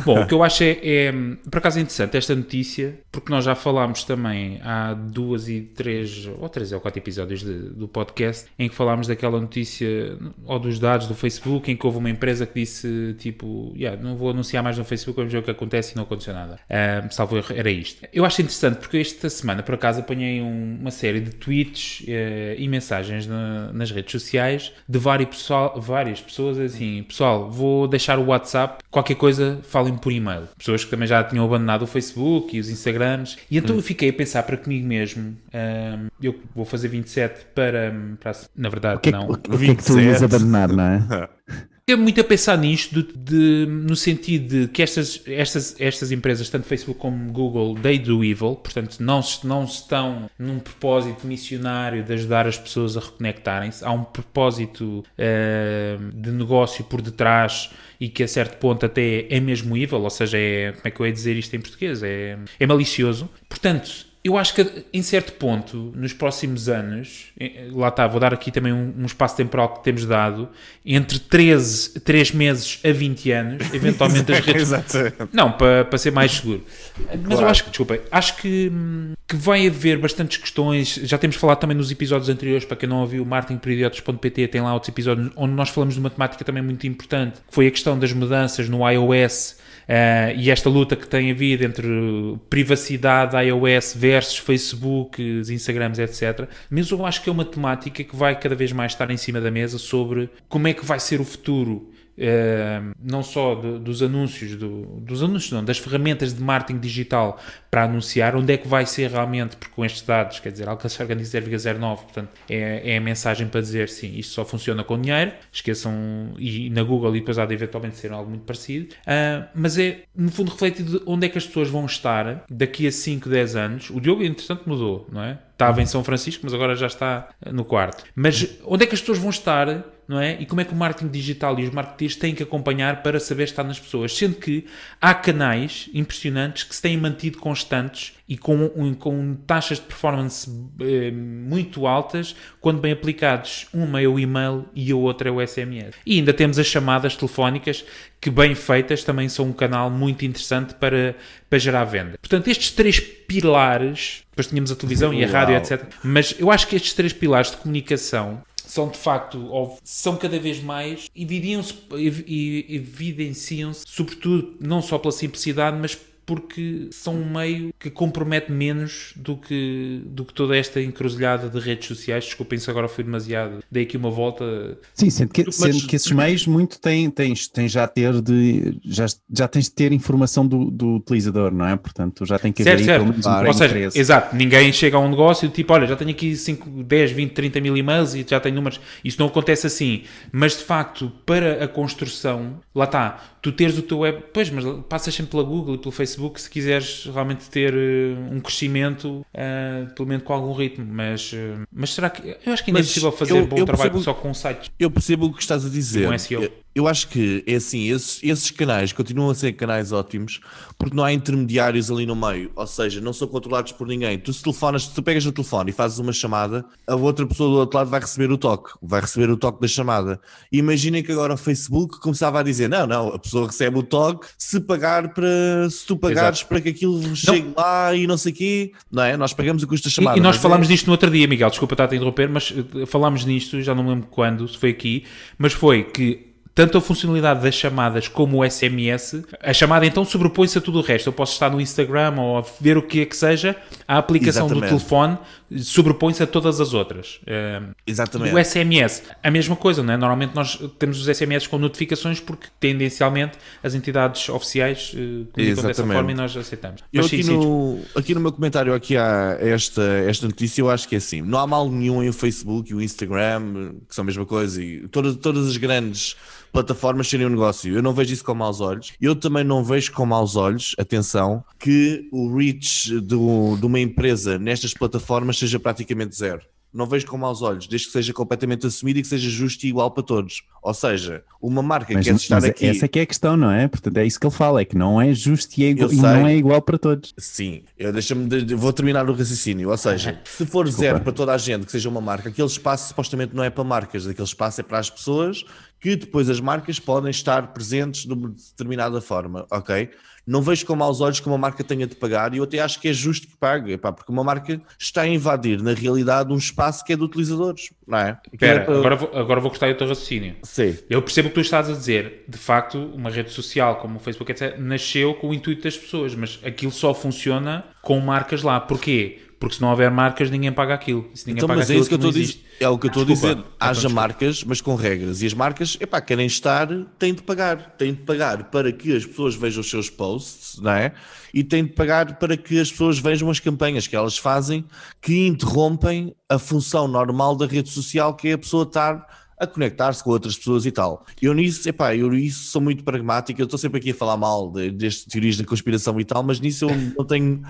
Speaker 1: Bom, o que eu acho é, é, por acaso é interessante esta notícia, porque nós já falámos também há duas e três, ou três ou quatro episódios de, do podcast, em que falámos daquela notícia, ou dos dados do Facebook, em que houve uma empresa que disse, tipo, yeah, não vou anunciar mais no Facebook, vamos ver o que acontece e não aconteceu nada. Uh, salvo erro, era isto. Eu acho interessante, porque esta semana, por acaso, apanhei um, uma série de tweets uh, e mensagens na, nas redes sociais de várias, pessoal, várias pessoas assim, pessoal, vou deixar o WhatsApp, qualquer coisa falem por e-mail. Pessoas que também já tinham abandonado o Facebook e os Instagrams. E então hum. eu fiquei a pensar para comigo mesmo, um, eu vou fazer 27 para, para na verdade,
Speaker 3: o que,
Speaker 1: não.
Speaker 3: O o que é que tu ias abandonar, não é?
Speaker 1: é muito a pensar nisto de, de, no sentido de que estas, estas, estas empresas, tanto Facebook como Google, they do evil, portanto não, não estão num propósito missionário de ajudar as pessoas a reconectarem-se, há um propósito uh, de negócio por detrás e que a certo ponto até é mesmo evil, ou seja, é, como é que eu ia dizer isto em português? É, é malicioso. Portanto, eu acho que em certo ponto, nos próximos anos, lá está, vou dar aqui também um, um espaço temporal que temos dado, entre 13, 3 meses a 20 anos, eventualmente as redes. Não, para, para ser mais seguro. Mas claro. eu acho que, desculpa, acho que, que vai haver bastantes questões. Já temos falado também nos episódios anteriores, para quem não ouviu, marketingperiodos.pt tem lá outros episódios onde nós falamos de uma temática também muito importante, que foi a questão das mudanças no iOS Uh, e esta luta que tem havido entre privacidade iOS versus Facebook, Instagrams, etc. Mas eu acho que é uma temática que vai cada vez mais estar em cima da mesa sobre como é que vai ser o futuro Uh, não só de, dos anúncios, do, dos anúncios não, das ferramentas de marketing digital para anunciar, onde é que vai ser realmente, porque com estes dados, quer dizer, alcançar o 0,09, portanto, é, é a mensagem para dizer sim, isto só funciona com dinheiro, esqueçam, e na Google e depois há de eventualmente ser algo muito parecido, uh, mas é, no fundo, refletido de onde é que as pessoas vão estar daqui a 5, 10 anos. O Diogo, entretanto, mudou, não é? Estava em São Francisco, mas agora já está no quarto. Mas onde é que as pessoas vão estar não é? E como é que o marketing digital e os marketeers têm que acompanhar para saber estar nas pessoas? Sendo que há canais impressionantes que se têm mantido constantes e com, com taxas de performance eh, muito altas, quando bem aplicados. Uma é o e-mail e a outra é o SMS. E ainda temos as chamadas telefónicas, que bem feitas também são um canal muito interessante para, para gerar venda. Portanto, estes três pilares, depois tínhamos a televisão e a rádio, etc. Mas eu acho que estes três pilares de comunicação são de facto, são cada vez mais, evidenciam-se, sobretudo, não só pela simplicidade, mas porque são um meio que compromete menos do que, do que toda esta encruzilhada de redes sociais. Desculpem se agora fui demasiado, dei aqui uma volta.
Speaker 3: Sim, sendo que, Mas... sendo que esses meios muito têm, tens, tens já ter de já, já tens de ter informação do, do utilizador, não é? Portanto, já tem que
Speaker 1: haver certo, certo. Um Ou seja, interesse. exato, ninguém chega a um negócio tipo, olha, já tenho aqui 5, 10, 20, 30 mil e-mails e já tenho números. Isso não acontece assim. Mas de facto, para a construção, lá está, tu teres o teu web, pois, mas passas sempre pela Google e pelo Facebook se quiseres realmente ter uh, um crescimento, uh, pelo menos com algum ritmo. Mas, uh, mas será que. Eu acho que ainda é mas é possível fazer eu, bom eu trabalho percebo, só com sites.
Speaker 2: Eu percebo o que estás a dizer. Com SEO. Eu, eu acho que é assim, esses, esses canais continuam a ser canais ótimos porque não há intermediários ali no meio, ou seja, não são controlados por ninguém. Tu se telefonas, tu pegas no telefone e fazes uma chamada, a outra pessoa do outro lado vai receber o toque, vai receber o toque da chamada. Imaginem que agora o Facebook começava a dizer: não, não, a pessoa recebe o toque se pagar para se tu pagares Exato. para que aquilo chegue não. lá e não sei o quê, não é? Nós pagamos o custo da chamada.
Speaker 1: E, e nós falámos é... disto no outro dia, Miguel, desculpa estar a te interromper, mas eh, falámos nisto, já não me lembro quando, se foi aqui, mas foi que tanto a funcionalidade das chamadas como o SMS, a chamada então sobrepõe-se a tudo o resto. Eu posso estar no Instagram ou a ver o que é que seja, a aplicação Exatamente. do telefone sobrepõe-se a todas as outras.
Speaker 2: Exatamente.
Speaker 1: O SMS, a mesma coisa, não é? Normalmente nós temos os SMS com notificações porque tendencialmente as entidades oficiais uh, comunicam dessa forma e nós aceitamos.
Speaker 2: Eu aqui, sim, no, aqui no meu comentário aqui há esta, esta notícia, eu acho que é assim, não há mal nenhum em o Facebook e o Instagram, que são a mesma coisa, e todas, todas as grandes plataformas serem um negócio. Eu não vejo isso com maus olhos. Eu também não vejo com maus olhos, atenção, que o reach do, de uma empresa nestas plataformas seja praticamente zero não vejo com maus olhos, desde que seja completamente assumido e que seja justo e igual para todos. Ou seja, uma marca mas, quer estar mas aqui.
Speaker 3: Essa é que é a questão, não é? Portanto, é isso que ele fala, é que não é justo e, é igual, e não é igual para todos.
Speaker 2: Sim, eu deixa-me de, vou terminar o raciocínio. Ou seja, se for Desculpa. zero para toda a gente que seja uma marca, aquele espaço supostamente não é para marcas, aquele espaço é para as pessoas que depois as marcas podem estar presentes de uma determinada forma, ok? Não vejo com maus olhos que uma marca tenha de pagar e eu até acho que é justo que pague, epá, porque uma marca está a invadir, na realidade, um espaço que é de utilizadores, não é?
Speaker 1: Espera, é para... agora, vou, agora vou cortar o teu raciocínio.
Speaker 2: Sim.
Speaker 1: Eu percebo o que tu estás a dizer. De facto, uma rede social como o Facebook, etc., nasceu com o intuito das pessoas, mas aquilo só funciona com marcas lá. Porquê? Porque se não houver marcas, ninguém paga aquilo. Se ninguém
Speaker 2: então,
Speaker 1: paga
Speaker 2: mas é isso que eu estou a dizer. É o que eu estou a dizer. Haja marcas, mas com regras. E as marcas, epá, querem estar, têm de pagar. Têm de pagar para que as pessoas vejam os seus posts, não é? E têm de pagar para que as pessoas vejam as campanhas que elas fazem que interrompem a função normal da rede social, que é a pessoa estar a conectar-se com outras pessoas e tal. Eu nisso, epá, eu nisso sou muito pragmático, eu estou sempre aqui a falar mal de, destas teorias da conspiração e tal, mas nisso eu não tenho.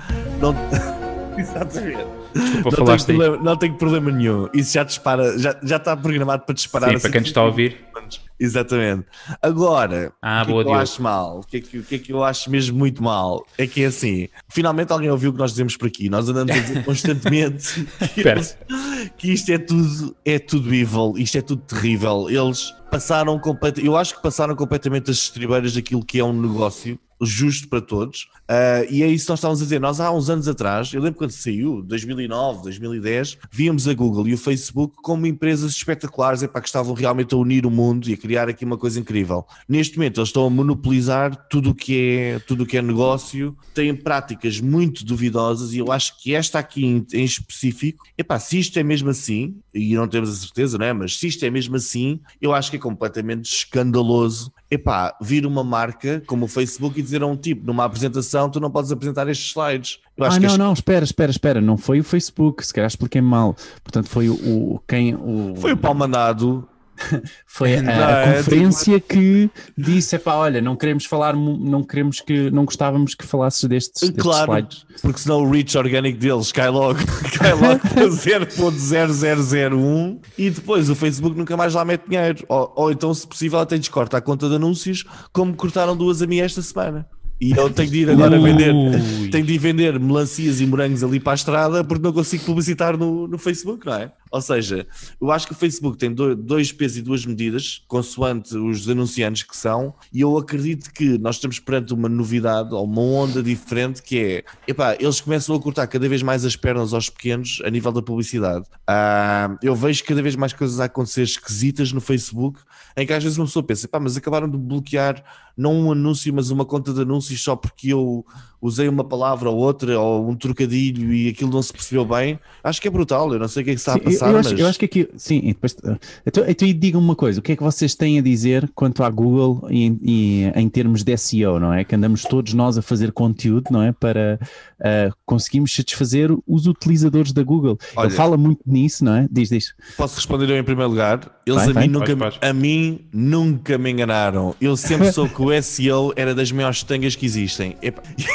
Speaker 2: Não... Exatamente.
Speaker 1: Desculpa,
Speaker 2: Não tenho,
Speaker 1: falaste
Speaker 2: problema, não tenho problema nenhum. Isso já dispara, já, já está programado para disparar.
Speaker 1: Sim,
Speaker 2: assim
Speaker 1: para quem nos está a ouvir.
Speaker 2: Exatamente. Agora,
Speaker 1: Ah,
Speaker 2: o que é que eu acho mal? O que, é que, o que é que eu acho mesmo muito mal? É que é assim, finalmente alguém ouviu o que nós dizemos por aqui. Nós andamos a dizer constantemente que, eles- que isto é tudo, é tudo evil, isto é tudo terrível. Eles passaram completamente, eu acho que passaram completamente as estribeiras daquilo que é um negócio justo para todos. Ah, e é isso que nós estávamos a dizer. Nós há uns anos atrás, eu lembro quando saiu, 2009, 2010, víamos a Google e o Facebook como empresas espetaculares epá, que estavam realmente a unir o mundo e a criar aqui uma coisa incrível. Neste momento eles estão a monopolizar tudo o que é, tudo o que é negócio, têm práticas muito duvidosas e eu acho que esta aqui em, em específico, epá, se isto é mesmo assim, e não temos a certeza, não é? mas se isto é mesmo assim, eu acho que é completamente escandaloso epá, vir uma marca como o Facebook e dizer a um tipo numa apresentação tu não podes apresentar estes slides.
Speaker 3: Ah, não,
Speaker 2: este-
Speaker 3: não, espera, espera, espera. Não foi o Facebook, se calhar expliquei mal. Portanto, foi o, o- quem o
Speaker 2: foi o pau mandado.
Speaker 3: foi a,
Speaker 2: Não,
Speaker 3: a
Speaker 2: é
Speaker 3: conferência que disse, epá, olha, não queremos falar, não queremos que, não gostávamos que falasses destes, destes
Speaker 2: Claro,
Speaker 3: slides.
Speaker 2: porque senão o reach orgânico deles cai logo, cai logo para 0.0001 e depois o Facebook nunca mais lá mete dinheiro. Ou, ou então, se possível, até descorta a conta de anúncios, como cortaram duas a mim esta semana. E eu tenho de ir agora vender, tenho de ir vender melancias e morangos ali para a estrada porque não consigo publicitar no, no Facebook, não é? Ou seja, eu acho que o Facebook tem do- dois pesos e duas medidas, consoante os anunciantes que são, e eu acredito que nós estamos perante uma novidade ou uma onda diferente que é, epá, eles começam a cortar cada vez mais as pernas aos pequenos a nível da publicidade. Ah, eu vejo cada vez mais coisas a acontecer esquisitas no Facebook, em que às vezes uma pessoa pensa, pá, mas acabaram de bloquear não um anúncio, mas uma conta de anúncios só porque eu usei uma palavra ou outra, ou um trocadilho e aquilo não se percebeu bem. Acho que é brutal, eu não sei o que é que está a
Speaker 3: eu-
Speaker 2: passar,
Speaker 3: eu, acho,
Speaker 2: mas...
Speaker 3: eu acho que aqui, sim, depois, uh, então, então digam uma coisa, o que é que vocês têm a dizer quanto à Google em, em, em termos de SEO, não é? Que andamos todos nós a fazer conteúdo, não é? Para uh, conseguirmos satisfazer os utilizadores da Google.
Speaker 2: Olha-
Speaker 3: Ele fala muito nisso, não é? Diz, diz.
Speaker 2: Posso responder eu em primeiro lugar? Eles
Speaker 3: Vai,
Speaker 2: a,
Speaker 3: vai.
Speaker 2: mim nunca,
Speaker 1: podes.
Speaker 2: a mim nunca me enganaram. Eu sempre soube que o SEO era das maiores tangas que existem.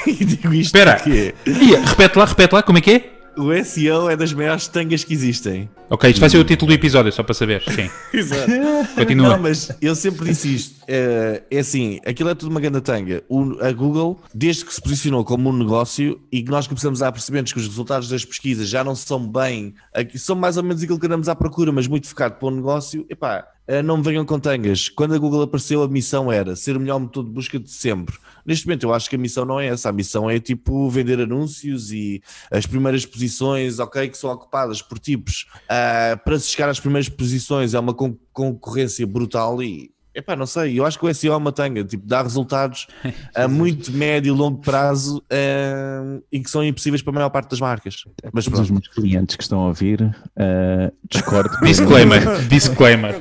Speaker 2: E digo isto
Speaker 1: Espera.
Speaker 2: porque
Speaker 1: repete lá, repete lá, como é que é?
Speaker 2: O SEO é das maiores tangas que existem.
Speaker 1: Ok, isto vai ser o título do episódio, só para saber. Sim,
Speaker 2: Exato.
Speaker 1: continua.
Speaker 2: Não, mas eu sempre disse isto. É, é assim, aquilo é tudo uma grande tanga. O- a Google, desde que se posicionou como um negócio e que nós começamos a perceber que os resultados das pesquisas já não são bem, aqui- são mais ou menos aquilo que andamos à procura, mas muito focado para o negócio, epá, eh, não me venham com tangas. Quando a Google apareceu, a missão era ser o melhor motor de busca de sempre. Neste momento, eu acho que a missão não é essa. A missão é tipo vender anúncios e as primeiras posições, ok, que são ocupadas por tipos. ah, para se chegar às primeiras posições é uma con- concorrência brutal e. Epá, não sei, eu acho que o SEO é uma tanga, tipo, dá resultados a muito médio e longo prazo ah, e que são impossíveis para a maior parte das marcas. Mas
Speaker 3: Todos os meus clientes que estão a ouvir, uh, discordo.
Speaker 1: Disclaimer, disclaimer.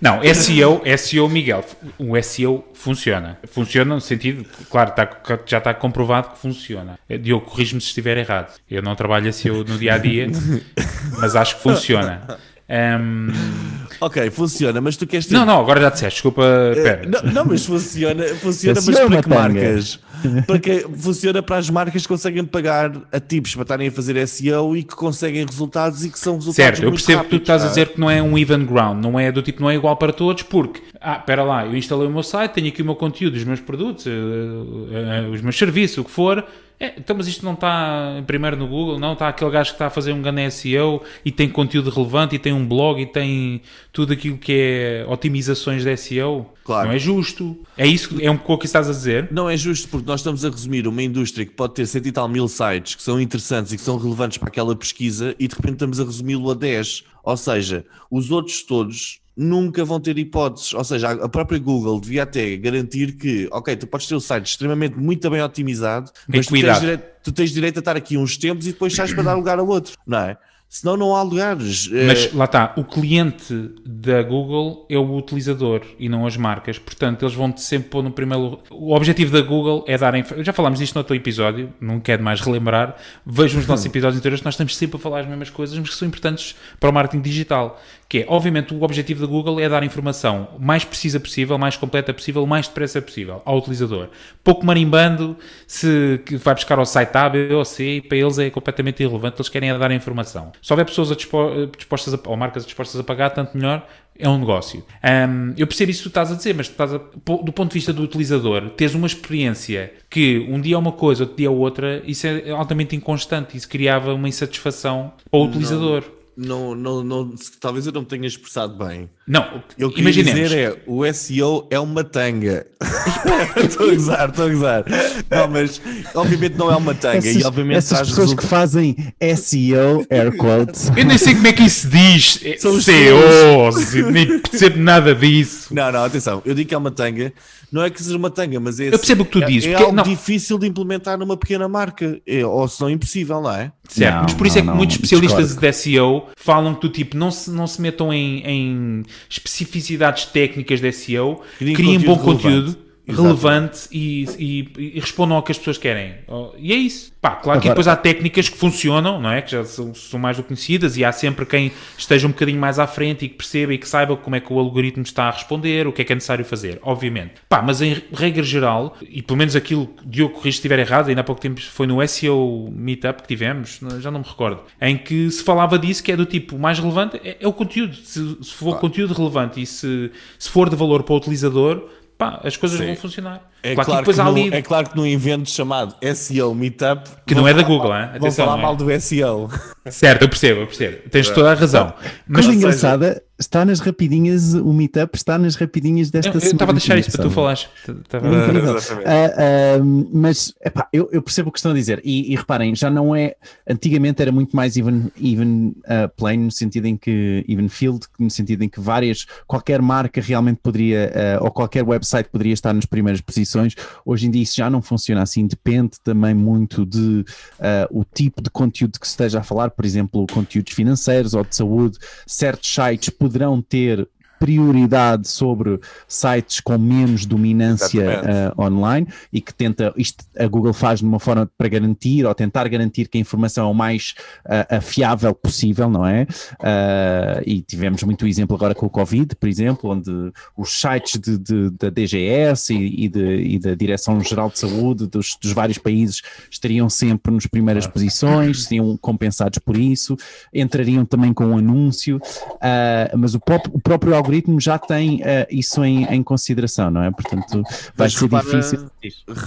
Speaker 1: Não, SEO, SEO, Miguel, o SEO funciona. Funciona no sentido, claro, está- já está comprovado que funciona. Diogo, corrijo-me se estiver errado. Eu não trabalho SEO no dia a dia, mas acho que funciona. Ahm,
Speaker 2: ok, funciona, mas tu queres ter
Speaker 1: não, não, agora já disseste, desculpa, pera.
Speaker 2: É, Não, não, mas funciona, funciona mas
Speaker 3: é
Speaker 2: para que marcas? Para que, funciona para as marcas que conseguem pagar a tipos para estarem a fazer SEO e que conseguem resultados e que são resultados
Speaker 1: Certo, eu percebo que tu
Speaker 2: rápidos,
Speaker 1: estás a
Speaker 2: pá.
Speaker 1: dizer que não é um even ground, não é do tipo, não é igual para todos, porque, ah, espera lá, eu instalei o meu site, tenho aqui o meu conteúdo, os meus produtos, eh, eh, os meus serviços, o que for, é, então, mas isto não está primeiro no Google, não, está aquele gajo que está a fazer um grande SEO e tem conteúdo relevante e tem um blog e tem tudo aquilo que é otimizações de SEO.
Speaker 2: Claro.
Speaker 1: Não é justo. É isso, é um pouco o que estás a dizer.
Speaker 2: Não é justo porque nós estamos a resumir uma indústria que pode ter cento e tal mil sites que são interessantes e que são relevantes para aquela pesquisa e de repente estamos a resumi-lo a 10. Ou seja, os outros todos nunca vão ter hipóteses. Ou seja, a própria Google devia até garantir que, ok, tu podes ter o site extremamente muito bem otimizado, mas tu tens, direito, tu tens direito a estar aqui uns tempos e depois sais para dar lugar a outro, não é? Senão não há lugares.
Speaker 1: Mas
Speaker 2: Eh,
Speaker 1: lá está, o cliente da Google é o utilizador e não as marcas. Portanto, eles vão-te sempre pôr no primeiro lugar. O objetivo da Google é dar. inf- Já falámos disto no outro episódio, não quero mais relembrar. Vejam os nossos episódios anteriores, nós estamos sempre a falar as mesmas coisas, mas que são importantes para o marketing digital. Que é, obviamente, o objetivo da Google é dar informação mais precisa possível, mais completa possível, mais depressa possível ao utilizador. Pouco marimbando se vai buscar ao site A, B ou C, para eles é completamente irrelevante, eles querem é dar a informação. Se houver pessoas dispo- dispostas a, ou marcas dispostas a pagar, tanto melhor, é um negócio. Ahm, eu percebo isso que tu estás a dizer, mas a- do ponto de vista do utilizador, teres uma experiência que um dia é uma coisa, outro dia é outra, isso é altamente inconstante, isso criava uma insatisfação para o utilizador.
Speaker 2: não, não, não, talvez eu não me tenha expressado bem.
Speaker 1: Não,
Speaker 2: Eu queria
Speaker 1: imaginemos.
Speaker 2: dizer é, o SEO é uma tanga. Estou a gozar, estou a gozar. Não, mas obviamente não é uma tanga
Speaker 3: Essas,
Speaker 2: e obviamente
Speaker 3: essas pessoas
Speaker 2: resulta-
Speaker 3: que fazem SEO, air quotes.
Speaker 1: Eu nem sei como é que isso se diz. É
Speaker 2: São os
Speaker 1: CEOs, eu nem percebo nada disso.
Speaker 2: Não, não, atenção, eu digo que é uma tanga, não é que seja uma tanga, mas é
Speaker 1: Eu percebo o que tu
Speaker 2: é,
Speaker 1: dizes,
Speaker 2: É algo
Speaker 1: não.
Speaker 2: difícil de implementar numa pequena marca, é, ou se não impossível, não é?
Speaker 1: Certo,
Speaker 3: Não,
Speaker 1: mas por isso é que
Speaker 3: não,
Speaker 1: muitos
Speaker 3: não,
Speaker 1: especialistas
Speaker 3: discordo.
Speaker 1: de SEO falam que do tipo não se, não se metam em, em especificidades técnicas de SEO,
Speaker 2: Criem
Speaker 1: criem bom
Speaker 2: conteúdo
Speaker 1: conteúdo
Speaker 2: relevante.
Speaker 1: e, e- e respondam ao que as pessoas querem. Oh, E é isso. Pá, claro que
Speaker 3: Agora-
Speaker 1: depois há técnicas que funcionam, não é? Que já são, são mais do conhecidas e há sempre quem esteja um bocadinho mais à frente e que perceba e que saiba como é que o algoritmo está a responder, o que é que é necessário fazer, obviamente. Pá, mas em regra geral, e pelo menos aquilo, Diogo, corrija se estiver errado, ainda há pouco tempo foi no SEO Meetup que tivemos, não- já não me recordo, em que se falava disso, que é do tipo, o mais relevante é, é o conteúdo. Se, se for conteúdo relevante e se, se for de valor para o utilizador, pá, as coisas
Speaker 2: Sim.
Speaker 1: vão funcionar.
Speaker 2: É
Speaker 1: claro,
Speaker 2: claro,
Speaker 1: que ali...
Speaker 2: é claro que num evento chamado SEO Meetup
Speaker 1: Que não é da Google,
Speaker 2: mal-
Speaker 1: hein?
Speaker 2: Vão
Speaker 1: Atenção,
Speaker 2: falar
Speaker 1: é?
Speaker 2: mal do SEO.
Speaker 1: Certo, eu percebo, eu percebo. Tens toda a razão. Mas
Speaker 3: Coisa
Speaker 2: seja-
Speaker 3: engraçada, está nas rapidinhas, o meetup está nas rapidinhas desta
Speaker 1: eu eu
Speaker 3: semana.
Speaker 1: estava a deixar isso para tu
Speaker 3: sabe?
Speaker 1: falares.
Speaker 3: Ah, ah, mas epá, eu, eu percebo o que estão a dizer e, e reparem, já não é antigamente era muito mais even, even ah, plane no sentido em que even field, no sentido em que várias, qualquer marca realmente poderia ou qualquer website poderia estar nas primeiras posições. Hoje em dia isso já não funciona assim, depende também muito de ah, o tipo de conteúdo que se esteja a falar, por exemplo, conteúdos financeiros ou de saúde, certos sites poderão ter prioridade sobre sites com menos dominância uh, online e que tenta, isto a Google faz de uma forma para garantir ou tentar garantir que a informação é o mais uh, a fiável possível, não é? Uh, e tivemos muito exemplo agora com o Covid, por exemplo, onde os sites de, de- da DGS e, e, de- e da Direção-Geral de Saúde dos, dos vários países estariam sempre nas primeiras posições, seriam compensados por isso, entrariam também com um anúncio, mas o, pró- o próprio algoritmo já tem uh, isso em, em consideração, não é? Portanto, vai
Speaker 2: Mas
Speaker 3: ser
Speaker 2: repara-
Speaker 3: difícil.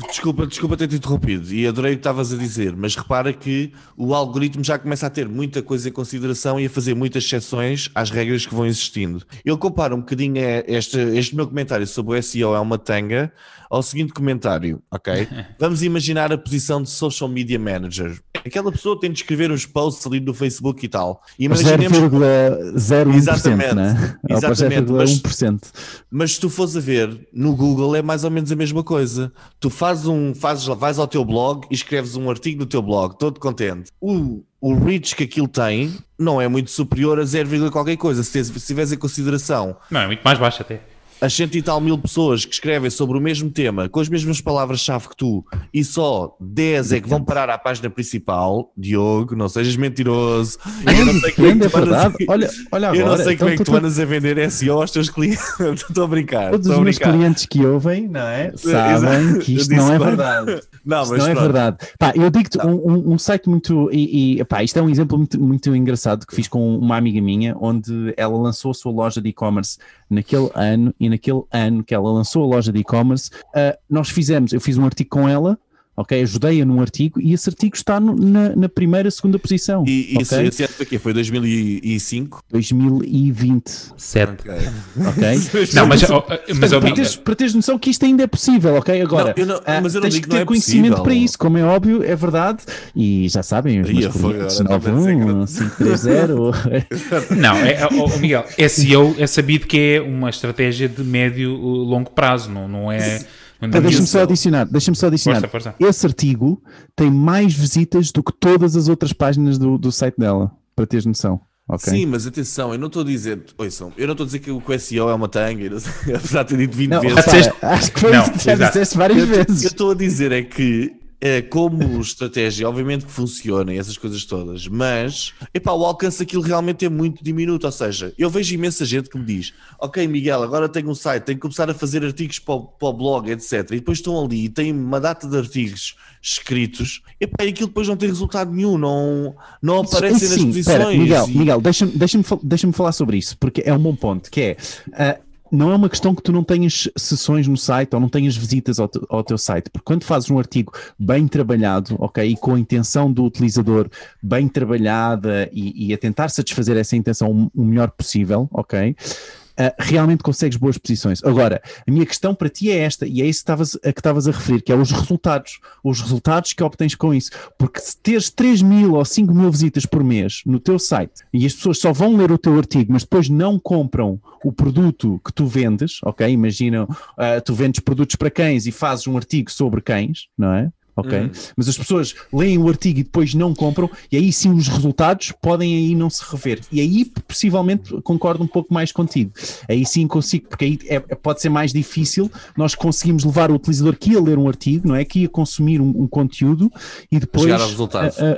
Speaker 2: Desculpa, desculpa ter te interrompido e adorei o que estavas a dizer, mas repara que o algoritmo já começa a ter muita coisa em consideração e a fazer muitas exceções às regras que vão existindo. Ele compara um bocadinho este, este meu comentário sobre o SEO é uma tanga ao seguinte comentário, ok? Vamos imaginar a posição de Social Media Manager. Aquela pessoa tem de escrever uns posts ali no Facebook e tal. Imaginemos
Speaker 3: 0,01%,
Speaker 2: Exatamente.
Speaker 3: né?
Speaker 2: Exatamente, mas-
Speaker 3: 0,1%.
Speaker 2: Mas se tu fores a ver, no Google é mais ou menos a mesma coisa. Tu fazes um, fazes, vais ao teu blog e escreves um artigo no teu blog, todo contente. O, o reach que aquilo tem não é muito superior a 0, qualquer coisa, se se tiveres em consideração
Speaker 1: Não, é muito mais baixo até.
Speaker 2: As cento e tal mil pessoas que escrevem sobre o mesmo tema, com as mesmas palavras-chave que tu, e só 10 é que vão parar à página principal, Diogo, não sejas mentiroso. Eu não sei como é que
Speaker 3: é
Speaker 2: tu andas-.
Speaker 3: Olha, olha agora.
Speaker 2: Eu não sei como é
Speaker 3: então
Speaker 2: que tu andas a vender SEO aos teus clientes. Estou a brincar.
Speaker 3: Todos os meus clientes que ouvem, não é? Sabem que isto não é verdade.
Speaker 2: Não, mas
Speaker 3: não é verdade. Pá, eu digo-te um, um- um site muito. E, e, pá, isto é um exemplo muito, muito engraçado que fiz com uma amiga minha, onde ela lançou a sua loja de e-commerce naquele ano, e naquele ano que ela lançou a loja de e-commerce, ah, nós fizemos, eu fiz um artigo com ela. Ok, ajudei-a num artigo e esse artigo está no- na, na primeira, segunda posição.
Speaker 2: E isso,
Speaker 3: ok?
Speaker 2: esse ano foi quê? Foi 2005?
Speaker 3: 2020.
Speaker 1: Certo.
Speaker 3: Ok?
Speaker 1: Não, mas, oh, mas
Speaker 3: para, teres, para teres noção que isto ainda é possível, ok? Agora,
Speaker 2: Não, eu não-
Speaker 3: ah,
Speaker 2: mas eu não
Speaker 3: tens
Speaker 2: digo
Speaker 3: que ter
Speaker 2: é
Speaker 3: conhecimento
Speaker 2: possível.
Speaker 3: para isso, como é óbvio, é verdade. E já sabem, os meus
Speaker 2: foi,
Speaker 3: clientes
Speaker 2: agora também sei que
Speaker 3: 91,
Speaker 2: não-
Speaker 3: 530.
Speaker 1: Não, é, oh, Miguel, SEO é sabido que é uma estratégia de médio uh, longo prazo, não, não é.
Speaker 3: Então, Deixa-me só adicionar, deixa-me só adicionar.
Speaker 1: Força, força.
Speaker 3: Esse artigo tem mais visitas do que todas as outras páginas do, do site dela. para teres noção. ok?
Speaker 2: Sim, mas atenção, eu não estou a dizer, ouçam, eu não estou a dizer que o que o SEO é uma tanga, eu apesar de ter dito 20
Speaker 3: Não,
Speaker 2: vezes.
Speaker 3: repara, acho que foi
Speaker 1: Não,
Speaker 3: isso que já
Speaker 1: exato.
Speaker 3: disseste várias
Speaker 2: Eu
Speaker 3: vezes.
Speaker 2: estou a dizer é que, como estratégia, obviamente que funciona e essas coisas todas, mas epá, o alcance daquilo realmente é muito diminuto. Ou seja, eu vejo imensa gente que me diz: Ok, Miguel, agora tenho um site, tenho que começar a fazer artigos para o, para o blog, etc. E depois estão ali e têm uma data de artigos escritos, epá, e aquilo depois não tem resultado nenhum, não, não aparecem nas
Speaker 3: Sim,
Speaker 2: posições.
Speaker 3: espera, Miguel,
Speaker 2: e-
Speaker 3: Miguel deixa-me deixa deixa falar sobre isso, porque é um bom ponto, que é, ah, não é uma questão que tu não tenhas sessões no site ou não tenhas visitas ao, te- ao teu site, porque quando fazes um artigo bem trabalhado, ok, e com a intenção do utilizador bem trabalhada e, e a tentar satisfazer essa intenção o- o melhor possível, ok, Uh, realmente consegues boas posições. Agora, a minha questão para ti é esta, e é isso que estavas- a que estavas a referir, que é os resultados. Os resultados que obtens com isso. Porque se teres 3 mil ou 5 mil visitas por mês no teu site e as pessoas só vão ler o teu artigo, mas depois não compram o produto que tu vendes, ok? Imagina, uh, tu vendes produtos para cães e fazes um artigo sobre cães, não é? Ok?
Speaker 2: Uhum.
Speaker 3: Mas as pessoas leem o artigo e depois não compram, e aí sim os resultados podem aí não se rever. E aí, possivelmente, concordo um pouco mais contigo. Aí sim consigo, porque aí é- é- pode ser mais difícil nós conseguimos levar o utilizador que ia ler um artigo, não é? Que ia consumir um, um conteúdo e depois
Speaker 2: chegar
Speaker 3: a,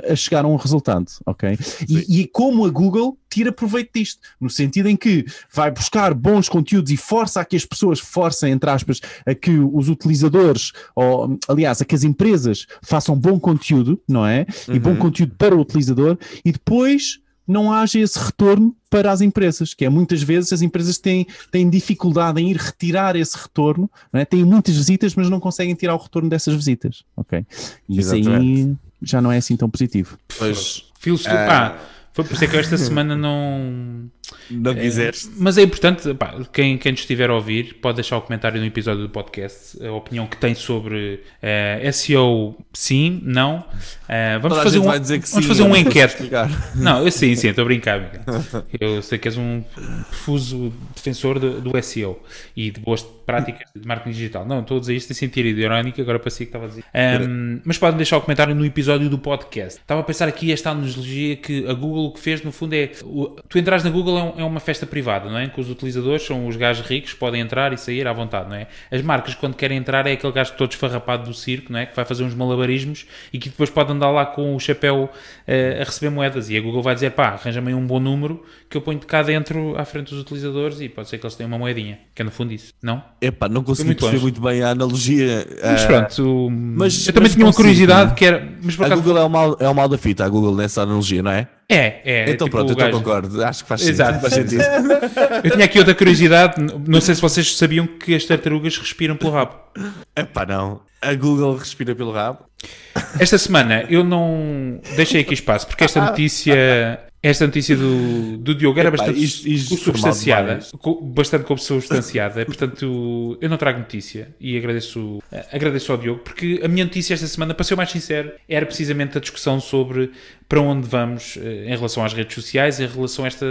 Speaker 3: a- a chegar a um resultado, ok? E, e como a Google tira proveito disto, no sentido em que vai buscar bons conteúdos e força a que as pessoas, força, entre aspas, a que os utilizadores, ou aliás, a que as empresas façam bom conteúdo, não é? E bom conteúdo para o utilizador e depois não haja esse retorno para as empresas, que é muitas vezes as empresas têm, têm dificuldade em ir retirar esse retorno, não é? têm muitas visitas, mas não conseguem tirar o retorno dessas visitas, ok? E isso aí já não é assim tão positivo.
Speaker 2: Pois,
Speaker 1: Filosofia.
Speaker 2: Ah.
Speaker 1: Foi por isso é que eu esta semana não.
Speaker 2: não quiseste.
Speaker 1: Mas é importante, pá, quem, quem nos estiver a ouvir, pode deixar o comentário no episódio do podcast, a opinião que tem sobre eh, SEO, sim, não. Eh, vamos
Speaker 2: Toda
Speaker 1: fazer um, vamos
Speaker 2: sim,
Speaker 1: fazer um
Speaker 2: posso
Speaker 1: enquete. Não, eu sim, sim, estou a brincar, Miguel. Eu sei que és um profuso defensor do, do SEO e de boas práticas de marketing digital. Não, estou a dizer isto em sentido irónico, agora parecia que estava a dizer. Ahm, mas podem deixar o comentário no episódio do podcast. Estava a pensar aqui esta analogia que a Google o que fez no fundo é o- tu entras na Google é, um- é uma festa privada, não é? Que os utilizadores são os gajos ricos, podem entrar e sair à vontade, não é? As marcas, quando querem entrar, é aquele gajo todo esfarrapado do circo, não é? Que vai fazer uns malabarismos e que depois pode andar lá com o chapéu eh, a receber moedas. E a Google vai dizer, pá, arranja-me aí um bom número que eu ponho de cá dentro à frente dos utilizadores e pode ser que eles tenham uma moedinha, que é no fundo isso, não?
Speaker 2: Epá, não consegui
Speaker 1: muito
Speaker 2: perceber
Speaker 1: longe.
Speaker 2: muito bem a analogia.
Speaker 1: Mas
Speaker 2: Ah,
Speaker 1: pronto, o-
Speaker 2: mas-
Speaker 1: eu também
Speaker 2: mas
Speaker 1: tinha uma curiosidade que era. Mas por
Speaker 2: a Google é o, mal, é o mal da fita, a Google nessa analogia, não é?
Speaker 1: É, é.
Speaker 2: então
Speaker 1: tipo,
Speaker 2: pronto, então
Speaker 1: gajo-
Speaker 2: concordo. Acho que faz
Speaker 1: Exato.
Speaker 2: sentido. Faz sentido.
Speaker 1: Eu tinha aqui outra curiosidade, não sei se vocês sabiam que as tartarugas respiram pelo rabo.
Speaker 2: Epá, não. A Google respira pelo rabo.
Speaker 1: Esta semana eu não deixei aqui espaço porque esta notícia, esta notícia do, do Diogo era
Speaker 2: Epá,
Speaker 1: bastante
Speaker 2: isto- isto
Speaker 1: substanciada, bastante substanciada, portanto eu não trago notícia e agradeço, agradeço ao Diogo porque a minha notícia esta semana, para ser o mais sincero, era precisamente a discussão sobre para onde vamos eh, em relação às redes sociais, em relação a esta,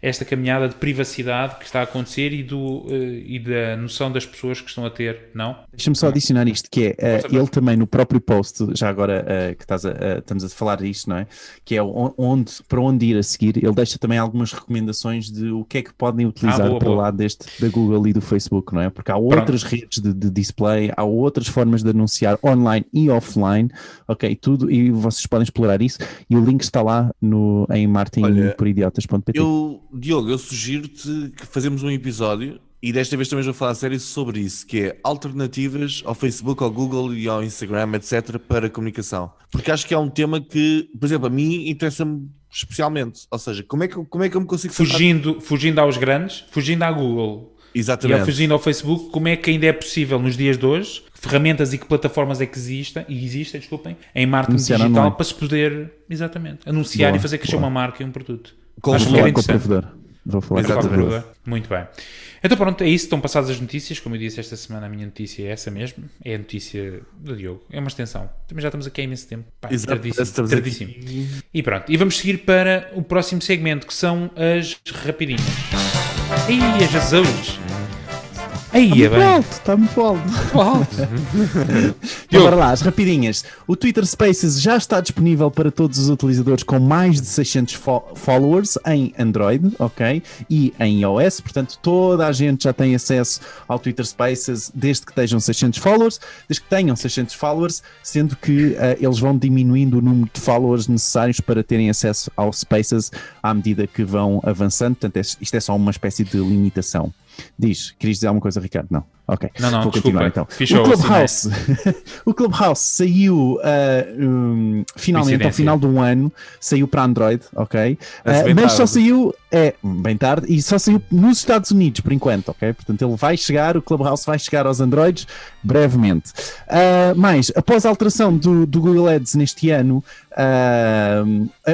Speaker 1: esta caminhada de privacidade que está a acontecer e, do, eh, e da noção das pessoas que estão a ter, não?
Speaker 3: Deixa-me só adicionar isto, que é
Speaker 1: Força,
Speaker 3: ele também no próprio post, já agora eh, que estás a- a- estamos a falar disto, não é? Que é on- onde, para onde ir a seguir, ele deixa também algumas recomendações de o que é que podem utilizar
Speaker 1: Ah, boa,
Speaker 3: para lá deste da Google e do Facebook, não é? Porque há outras redes de, de display, há outras formas de anunciar online e offline, ok, tudo, e vocês podem explorar isso, e o link está lá no, em martinporidiotas.pt.
Speaker 2: Eu, Diogo, eu sugiro-te que fazemos um episódio e desta vez também vou falar a sério sobre isso, que é alternativas ao Facebook, ao Google e ao Instagram, etc. para comunicação. Porque acho que é um tema que, por exemplo, a mim interessa-me especialmente. Ou seja, como é que, eu- como é que eu me consigo
Speaker 1: Fugindo, fugindo aos grandes, fugindo à Google e
Speaker 2: Exatamente.
Speaker 1: fugindo ao Facebook, como é que ainda é possível nos dias de hoje, que ferramentas e que plataformas é que existem, e existem, desculpem, em marketing
Speaker 3: Anunciar
Speaker 1: digital para se poder, exatamente, anunciar
Speaker 3: Boa,
Speaker 1: e fazer crescer
Speaker 3: boa.
Speaker 1: uma marca e um produto.
Speaker 2: Com
Speaker 1: Acho que era interessante.
Speaker 3: Vou falar
Speaker 2: Exatamente.
Speaker 1: Muito bem. Então pronto, é isso. Estão passadas as notícias. Como eu disse esta semana, a minha notícia é essa mesmo. É a notícia do Diogo. É uma extensão. Também já estamos aqui há imenso tempo. Pá,
Speaker 2: Exato,
Speaker 1: tardíssimo, tardíssimo. E pronto. E vamos seguir para o próximo segmento, que são as rapidinhas. Ih, as Jesus! Aí
Speaker 3: Está
Speaker 1: é
Speaker 3: muito
Speaker 1: bem.
Speaker 3: alto, está muito alto. Então,
Speaker 1: Diogo.
Speaker 3: bora lá, as rapidinhas. O Twitter Spaces já está disponível para todos os utilizadores com mais de 600 fo- followers em Android, ok? E em iOS, portanto, toda a gente já tem acesso ao Twitter Spaces desde que estejam 600 followers, desde que tenham 600 followers, sendo que eh, eles vão diminuindo o número de followers necessários para terem acesso ao Spaces à medida que vão avançando. Portanto, é- isto é só uma espécie de limitação. Diz, querias dizer alguma coisa, Ricardo? Não. Ok.
Speaker 1: Não, não,
Speaker 3: Vou
Speaker 1: desculpa.
Speaker 3: continuar então.
Speaker 1: Fiz
Speaker 3: o Clubhouse, o Clubhouse saiu ah, hum, finalmente ao final de um ano, saiu para Android, ok?
Speaker 2: Bem
Speaker 3: mas só saiu, é, bem tarde, e só saiu nos Estados Unidos por enquanto, ok? Portanto, ele vai chegar, o Clubhouse vai chegar aos Androids brevemente. Ah, mas, após a alteração do, do Google Ads neste ano, ah,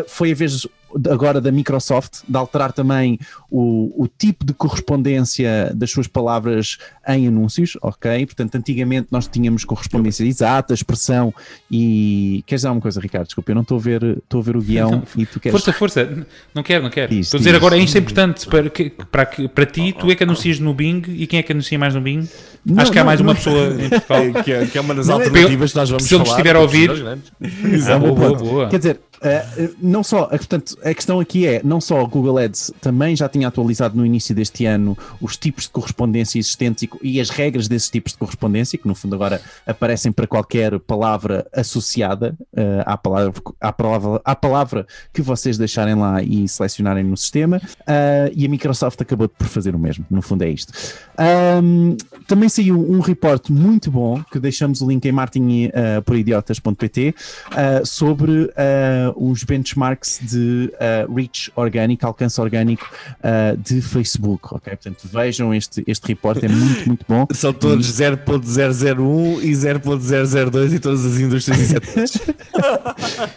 Speaker 3: foi a vez agora da Microsoft de alterar também o, o tipo de correspondência das suas palavras em anúncios, ok? Portanto, antigamente nós tínhamos correspondência exata, expressão e... Queres dizer alguma coisa, Ricardo? Desculpa, eu não estou a ver, estou a ver o guião e tu queres...
Speaker 1: Força, força. Não quero, não quero.
Speaker 3: Diz,
Speaker 1: Estou a dizer
Speaker 3: diz.
Speaker 1: agora, isto é importante para, que, para, que, para ti. Tu é que anuncias no Bing e quem é que anuncia mais no Bing?
Speaker 3: Não,
Speaker 1: Acho que há
Speaker 3: não,
Speaker 1: mais uma
Speaker 3: não.
Speaker 1: pessoa em Portugal.
Speaker 2: É, que, é, que é uma das
Speaker 3: Não é-
Speaker 2: alternativas que nós vamos
Speaker 1: Se ele
Speaker 2: falar.
Speaker 1: estiver a ouvir-. Ah, boa, boa,
Speaker 3: ponto.
Speaker 1: boa.
Speaker 3: Quer dizer, eh, não só, eh, portanto, a questão aqui é, não só o Google Ads também já tinha atualizado no início deste ano os tipos de correspondência existentes e, e as regras desses tipos de correspondência, que no fundo agora aparecem para qualquer palavra associada eh, à, palavra, à, palavra, à palavra que vocês deixarem lá e selecionarem no sistema, eh, e a Microsoft acabou por fazer o mesmo, no fundo é isto. Ahm, também saiu um report muito bom que deixamos o link em martinporidiotas.pt uh, sobre uh, os benchmarks de uh, reach orgânico, alcance orgânico uh, de Facebook. Ok, portanto vejam este, este report, é muito, muito bom.
Speaker 2: São todos 0.001 e 0.002 e todas as indústrias e setores.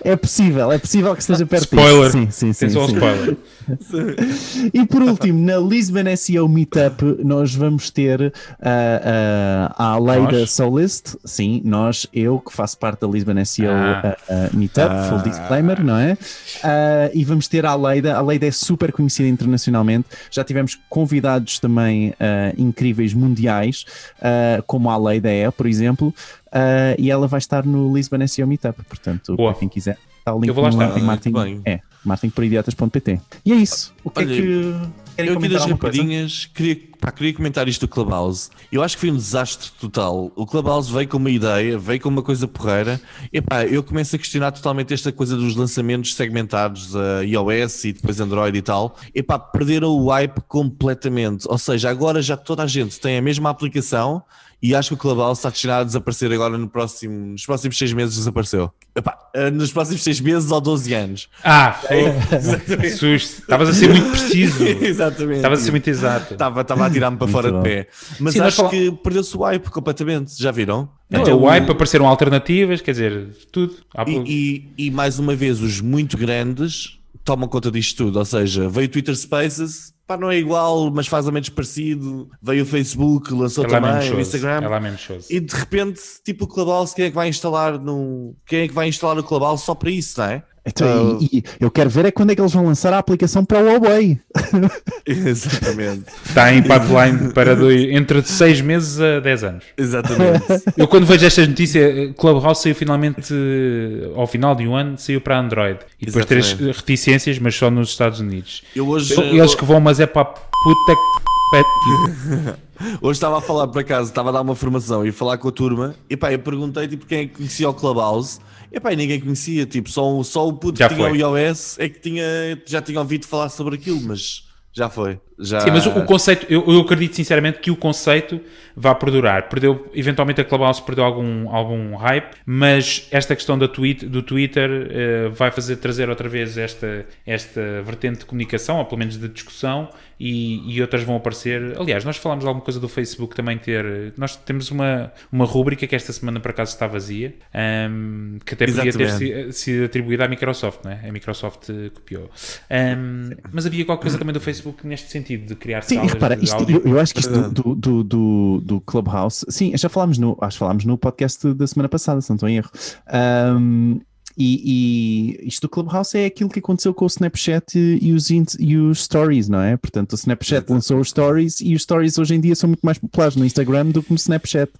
Speaker 3: É possível, é possível que esteja perto
Speaker 1: Spoiler.
Speaker 3: disso. Sim, sim, sim. Sim.
Speaker 1: spoiler.
Speaker 3: E por último, na Lisbon SEO Meetup, nós vamos ter ah, ah, a Aleida
Speaker 1: Nós?
Speaker 3: Soulist, sim, nós, eu que faço parte da Lisbon SEO
Speaker 1: Ah.
Speaker 3: ah, ah, Meetup, full disclaimer, não é? Ah, e vamos ter a Aleida, a Aleida é super conhecida internacionalmente, já tivemos convidados também ah, incríveis mundiais, ah, como a Aleida é, por exemplo, ah, e ela vai estar no Lisbon SEO Meetup, portanto,
Speaker 1: Boa.
Speaker 3: para quem quiser. Está o link
Speaker 1: Eu vou lá
Speaker 3: no
Speaker 1: estar.
Speaker 3: Martin, Martin,
Speaker 2: Muito bem.
Speaker 3: é, martinporidiotas.pt. E é isso. O que
Speaker 2: Olha,
Speaker 3: é que querem
Speaker 2: Eu aqui das rapadinhas queria, pá, queria comentar isto do Clubhouse. Eu acho que foi um desastre total. O Clubhouse veio com uma ideia, veio com uma coisa porreira. E pá, eu começo a questionar totalmente esta coisa dos lançamentos segmentados a iOS e depois Android e tal. E pá, perderam o hype completamente. Ou seja, agora já toda a gente tem a mesma aplicação e acho que o Clubhouse está destinado a desaparecer agora no próximo, nos próximos seis meses desapareceu. Epá, eh, nos próximos seis meses ou 12 anos.
Speaker 1: Ah, foi. Susto. Estavas a ser muito preciso.
Speaker 2: Exatamente.
Speaker 1: Estavas a ser muito exato.
Speaker 2: Estava, estava a tirar-me para
Speaker 3: Muito
Speaker 2: fora
Speaker 3: bom.
Speaker 2: de pé. Mas
Speaker 1: Sim,
Speaker 2: acho
Speaker 1: fala-
Speaker 2: que perdeu-se o hype completamente. Já viram?
Speaker 1: Não,
Speaker 2: Então,
Speaker 1: o hype apareceram alternativas, quer dizer, tudo.
Speaker 2: E, e, e mais uma vez, os muito grandes tomam conta disto tudo. Ou seja, veio o Twitter Spaces, pá, não é igual, mas faz a menos parecido. Veio o Facebook, lançou
Speaker 1: é
Speaker 2: também, o. Instagram.
Speaker 1: É.
Speaker 2: E de repente, tipo o Clubhouse, quem é que vai instalar no. Quem é que vai instalar o Clubhouse só para isso, não é?
Speaker 3: Então, e, e eu quero ver é quando é que eles vão lançar a aplicação para o Huawei.
Speaker 2: Exatamente.
Speaker 1: Está em pipeline para dois, entre 6 meses a 10 anos.
Speaker 2: Exatamente.
Speaker 1: Eu quando vejo estas notícias, Clubhouse saiu finalmente ao final de um ano, saiu para Android. E depois
Speaker 2: Exatamente.
Speaker 1: reticências, mas só nos Estados Unidos.
Speaker 2: Eu hoje.
Speaker 1: Eles que vão, mas é para a puta que pet.
Speaker 2: Hoje estava a falar por acaso, estava a dar uma formação e falar com a turma, e pá, eu perguntei tipo quem é que conhecia o Clubhouse, e pá, ninguém conhecia, tipo, só, o- só o puto
Speaker 1: Já
Speaker 2: que tinha
Speaker 1: foi.
Speaker 2: o iOS é que tinha, já tinha ouvido falar sobre aquilo, mas já foi. Já...
Speaker 1: Sim, mas o, o conceito, eu, eu acredito sinceramente que o conceito vai perdurar. Perdeu, eventualmente a Clubhouse perdeu algum, algum hype, mas esta questão da tweet, do Twitter eh, vai fazer trazer outra vez esta, esta vertente de comunicação, ou pelo menos de discussão, e, e outras vão aparecer. Aliás, nós falámos de alguma coisa do Facebook também ter. Nós temos uma, uma rúbrica que esta semana por acaso está vazia, ahm, que até podia ter si- sido atribuída à Microsoft, não é? A Microsoft eh, copiou. Ahm, mas havia qualquer coisa também do Facebook neste sentido, de criar
Speaker 3: Sim,
Speaker 1: salas
Speaker 3: repara,
Speaker 1: de
Speaker 3: isto-
Speaker 1: áudio.
Speaker 3: eu, eu acho que isto do, do, do, do, Clubhouse, sim, já falámos no, acho que falámos no podcast da semana passada, se não estou em erro. Ahm, e, e isto do Clubhouse é aquilo que aconteceu com o Snapchat e os, e os Stories, não é? Portanto, o Snapchat lançou os Stories e os Stories hoje em dia são muito mais populares no Instagram do que no Snapchat.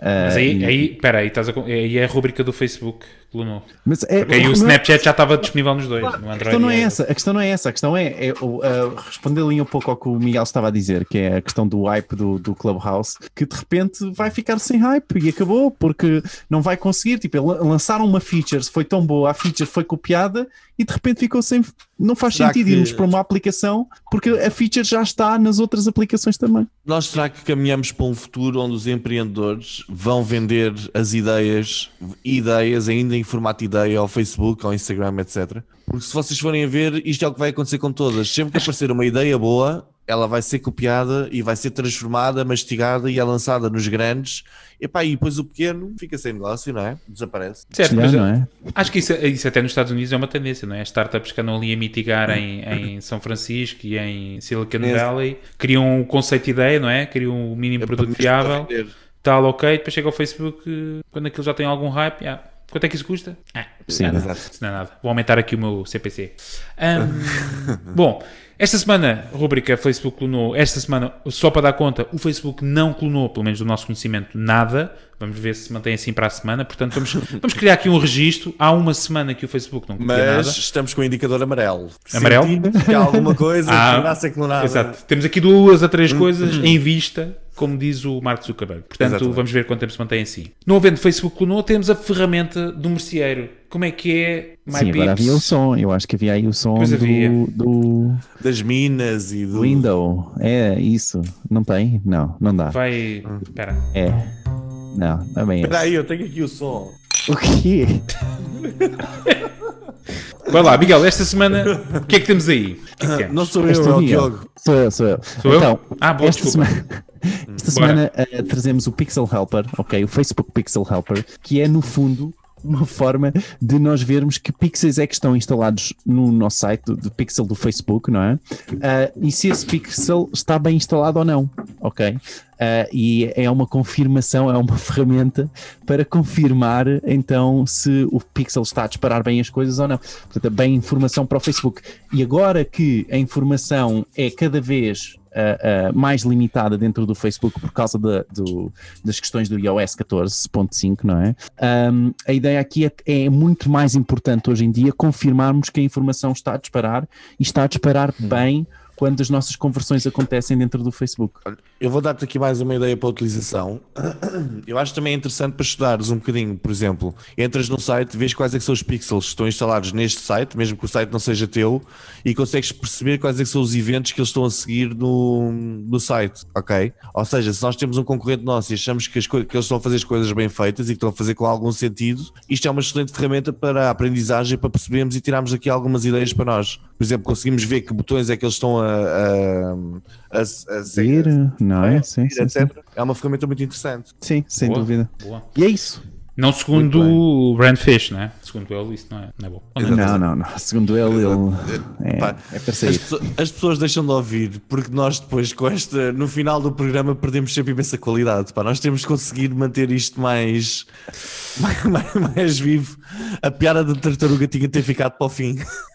Speaker 1: Mas aí,
Speaker 3: e-
Speaker 1: aí, espera aí, estás a, aí é a rubrica do Facebook, Luno.
Speaker 3: mas é,
Speaker 1: Porque aí o
Speaker 3: não é-
Speaker 1: Snapchat já estava disponível nos dois, no
Speaker 3: A
Speaker 1: Android.
Speaker 3: questão não é essa, a questão não é essa, a questão é, é o- uh, responder ali um pouco ao que o Miguel estava a dizer, que é a questão do hype do, do Clubhouse, que de repente vai ficar sem hype e acabou, porque não vai conseguir, tipo, lan- lançaram uma feature, foi tão boa, a feature foi copiada e de repente ficou sem, não faz
Speaker 2: Será
Speaker 3: sentido
Speaker 2: que-
Speaker 3: irmos para uma aplicação, porque a feature já está nas outras aplicações também.
Speaker 2: Nós será que caminhamos para um futuro onde os empreendedores vão vender as ideias, ideias ainda em formato ideia ao Facebook, ao Instagram, etc. Porque se vocês forem a ver, isto é o que vai acontecer com todas. Sempre que aparecer uma ideia boa, ela vai ser copiada e vai ser transformada, mastigada e é lançada nos grandes. Epá, e depois o pequeno fica sem negócio, não é? Desaparece.
Speaker 1: Certo, mas
Speaker 3: não é?
Speaker 1: acho que isso, isso até nos Estados Unidos é uma tendência, não é? As startups que andam ali a mitigar em, em São Francisco e em Silicon
Speaker 2: É.
Speaker 1: Valley criam um conceito de ideia, não é? Criam um mínimo produto fiável,
Speaker 2: Para vender.
Speaker 1: tal, ok, depois chega ao Facebook, quando aquilo já tem algum hype, ah, quanto é que isso custa? Ah,
Speaker 3: Sim,
Speaker 1: nada.
Speaker 2: exato.
Speaker 1: Isso não é nada. Vou aumentar aqui o meu CPC. Ahm, bom, esta semana, rubrica Facebook clonou. Esta semana, só para dar conta, o Facebook não clonou, pelo menos do nosso conhecimento, nada. Vamos ver se mantém assim para a semana. Portanto, vamos, vamos criar aqui um registro. Há uma semana que o Facebook não
Speaker 2: Mas
Speaker 1: nada.
Speaker 2: estamos com o indicador amarelo.
Speaker 1: Amarelo?
Speaker 2: Sentimos que há alguma coisa
Speaker 1: Ah,
Speaker 2: que nasce com nada.
Speaker 1: Exato. Temos aqui duas a três coisas em vista, como diz o Mark Zuckerberg. Portanto,
Speaker 2: Exatamente.
Speaker 1: vamos ver quanto tempo se mantém assim. Não havendo Facebook clonou, temos a ferramenta do merceeiro. Como é que é? My
Speaker 3: Sim, agora havia o som, eu acho que havia aí o som do, do
Speaker 2: Das minas e do.
Speaker 3: Window. É isso. Não tem? Não, não dá.
Speaker 1: Vai. Espera.
Speaker 3: É. Não, não é
Speaker 2: Espera aí, eu tenho aqui o som.
Speaker 3: O quê?
Speaker 1: Vai lá, Miguel, esta semana, o que é que temos aí? Que é que é?
Speaker 2: Não sou eu, é o. Diogo.
Speaker 3: Sou eu, sou eu.
Speaker 1: Sou eu?
Speaker 3: então,
Speaker 1: Ah, boa,
Speaker 3: esta
Speaker 1: desculpa.
Speaker 3: semana, esta semana eh, trazemos o Pixel Helper, ok? O Facebook Pixel Helper, que é no fundo uma forma de nós vermos que pixels é que estão instalados no nosso site do, do pixel do Facebook, não é? Ah, e se esse pixel está bem instalado ou não, ok? Ah, e é uma confirmação, é uma ferramenta para confirmar então se o pixel está a disparar bem as coisas ou não. Portanto, é bem informação para o Facebook. E agora que a informação é cada vez ah, ah, mais limitada dentro do Facebook por causa da- do- das questões do iOS 14.5, não é? Um, a ideia aqui é, é muito mais importante hoje em dia confirmarmos que a informação está a disparar e está a disparar bem quando as nossas conversões acontecem dentro do Facebook.
Speaker 2: Eu vou dar-te aqui mais uma ideia para a utilização. Eu acho também interessante para estudares um bocadinho, por exemplo, entras no site, vês quais é são os pixels que estão instalados neste site, mesmo que o site não seja teu, e consegues perceber quais é são os eventos que eles estão a seguir no, no site, ok? Ou seja, se nós temos um concorrente nosso e achamos que, as que eles estão a fazer as coisas bem feitas e que estão a fazer com algum sentido, isto é uma excelente ferramenta para a aprendizagem, para percebermos e tirarmos aqui algumas ideias para nós. Por exemplo, conseguimos ver que botões é que eles estão a, a, a, a
Speaker 3: Seguir, não é? Sim, sim, sim.
Speaker 2: É uma ferramenta muito interessante.
Speaker 3: Sim, sem
Speaker 1: Boa,
Speaker 3: dúvida.
Speaker 1: boa.
Speaker 3: E é isso.
Speaker 1: Não segundo o Brandfish, não é? Segundo ele, isso não é, não é bom. Não é?
Speaker 3: Não, não, não. Segundo ele, ele é,
Speaker 2: Pá,
Speaker 3: é para
Speaker 2: As,
Speaker 3: sair.
Speaker 2: pesso- as pessoas deixam de ouvir porque nós depois com esta, no final do programa perdemos sempre imensa qualidade. Pá, nós temos que conseguir manter isto mais, mais, mais, mais vivo. A piada da tartaruga tinha de ter ficado para o fim.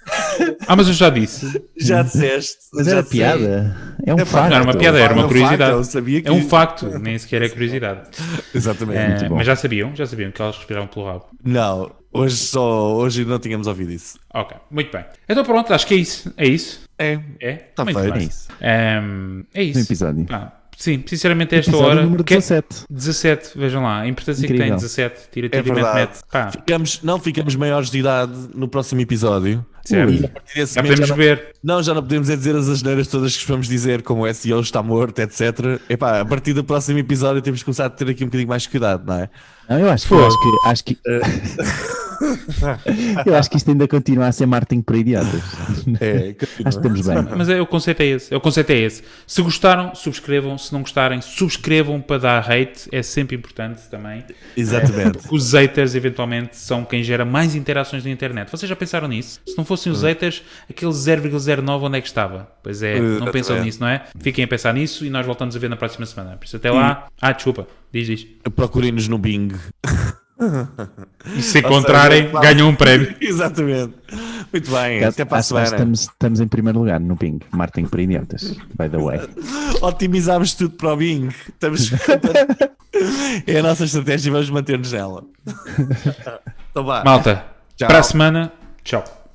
Speaker 1: Ah, mas eu já disse.
Speaker 2: Já disseste.
Speaker 3: Mas
Speaker 2: já
Speaker 3: era
Speaker 2: disseste.
Speaker 3: piada. É um
Speaker 2: É
Speaker 3: facto.
Speaker 1: Não era uma piada, era uma
Speaker 2: um
Speaker 1: curiosidade.
Speaker 2: facto, que-
Speaker 1: É um facto, nem sequer é curiosidade.
Speaker 2: Exatamente.
Speaker 1: É,
Speaker 3: bom.
Speaker 1: mas já sabiam, já sabiam que elas respiravam pelo rabo.
Speaker 2: Não, hoje só hoje não tínhamos ouvido isso.
Speaker 1: Ok, muito bem. Então pronto, acho que é isso. É isso?
Speaker 2: É.
Speaker 1: É?
Speaker 2: Tá
Speaker 1: muito
Speaker 2: feito.
Speaker 1: bem.
Speaker 3: É isso.
Speaker 1: Ehm, é
Speaker 3: No
Speaker 1: isso.
Speaker 3: episódio.
Speaker 1: Ah, sim, sinceramente, a esta
Speaker 3: Episódio
Speaker 1: hora.
Speaker 3: número
Speaker 1: que-
Speaker 3: 17.
Speaker 1: 17, vejam lá, a importância que tem
Speaker 3: Incrível.
Speaker 1: 17, tira
Speaker 2: É verdade.
Speaker 1: mete. Pá,
Speaker 2: Ficamos, não ficamos maiores de idade no próximo episódio.
Speaker 1: certo.
Speaker 2: E a partir desse
Speaker 1: Já
Speaker 2: momento
Speaker 1: podemos
Speaker 2: já não-
Speaker 1: ver.
Speaker 2: Não, já não podemos é dizer as asneiras todas que vamos dizer, como o SEO está morto, etc. Epá, a partir do próximo episódio temos que começar a ter aqui um bocadinho mais cuidado, não é?
Speaker 3: Não, eu acho que, eu acho que, acho que eu acho que isto ainda continua a ser marketing para idiotas.
Speaker 2: É,
Speaker 3: Acho que estamos bem.
Speaker 1: Mas é, o conceito é esse. É, o conceito é esse. Se gostaram, subscrevam. Se não gostarem, subscrevam para dar hate. É sempre importante também.
Speaker 2: Exatamente.
Speaker 1: Porque os haters, eventualmente, são quem gera mais interações na internet. Vocês já pensaram nisso? Se não fossem os haters, aquele 0,09 onde é que estava? Pois é, não pensam nisso, não é? Fiquem a pensar nisso e nós voltamos a ver na próxima semana. Por isso, até lá. Ah, desculpa. Diz, diz.
Speaker 2: Procurem-nos no Bing.
Speaker 1: E se encontrarem,
Speaker 2: seja,
Speaker 1: ganham um prémio.
Speaker 2: Exatamente. Muito bem, até para a semana.
Speaker 3: estamos, estamos em primeiro lugar no Bing. Martin para idiotas, by the way.
Speaker 2: Otimizámos tudo para o Bing. Estamos... é a nossa estratégia e vamos manter-nos nela. então vá.
Speaker 1: Malta,
Speaker 2: Tchau.
Speaker 1: para a semana, tchau.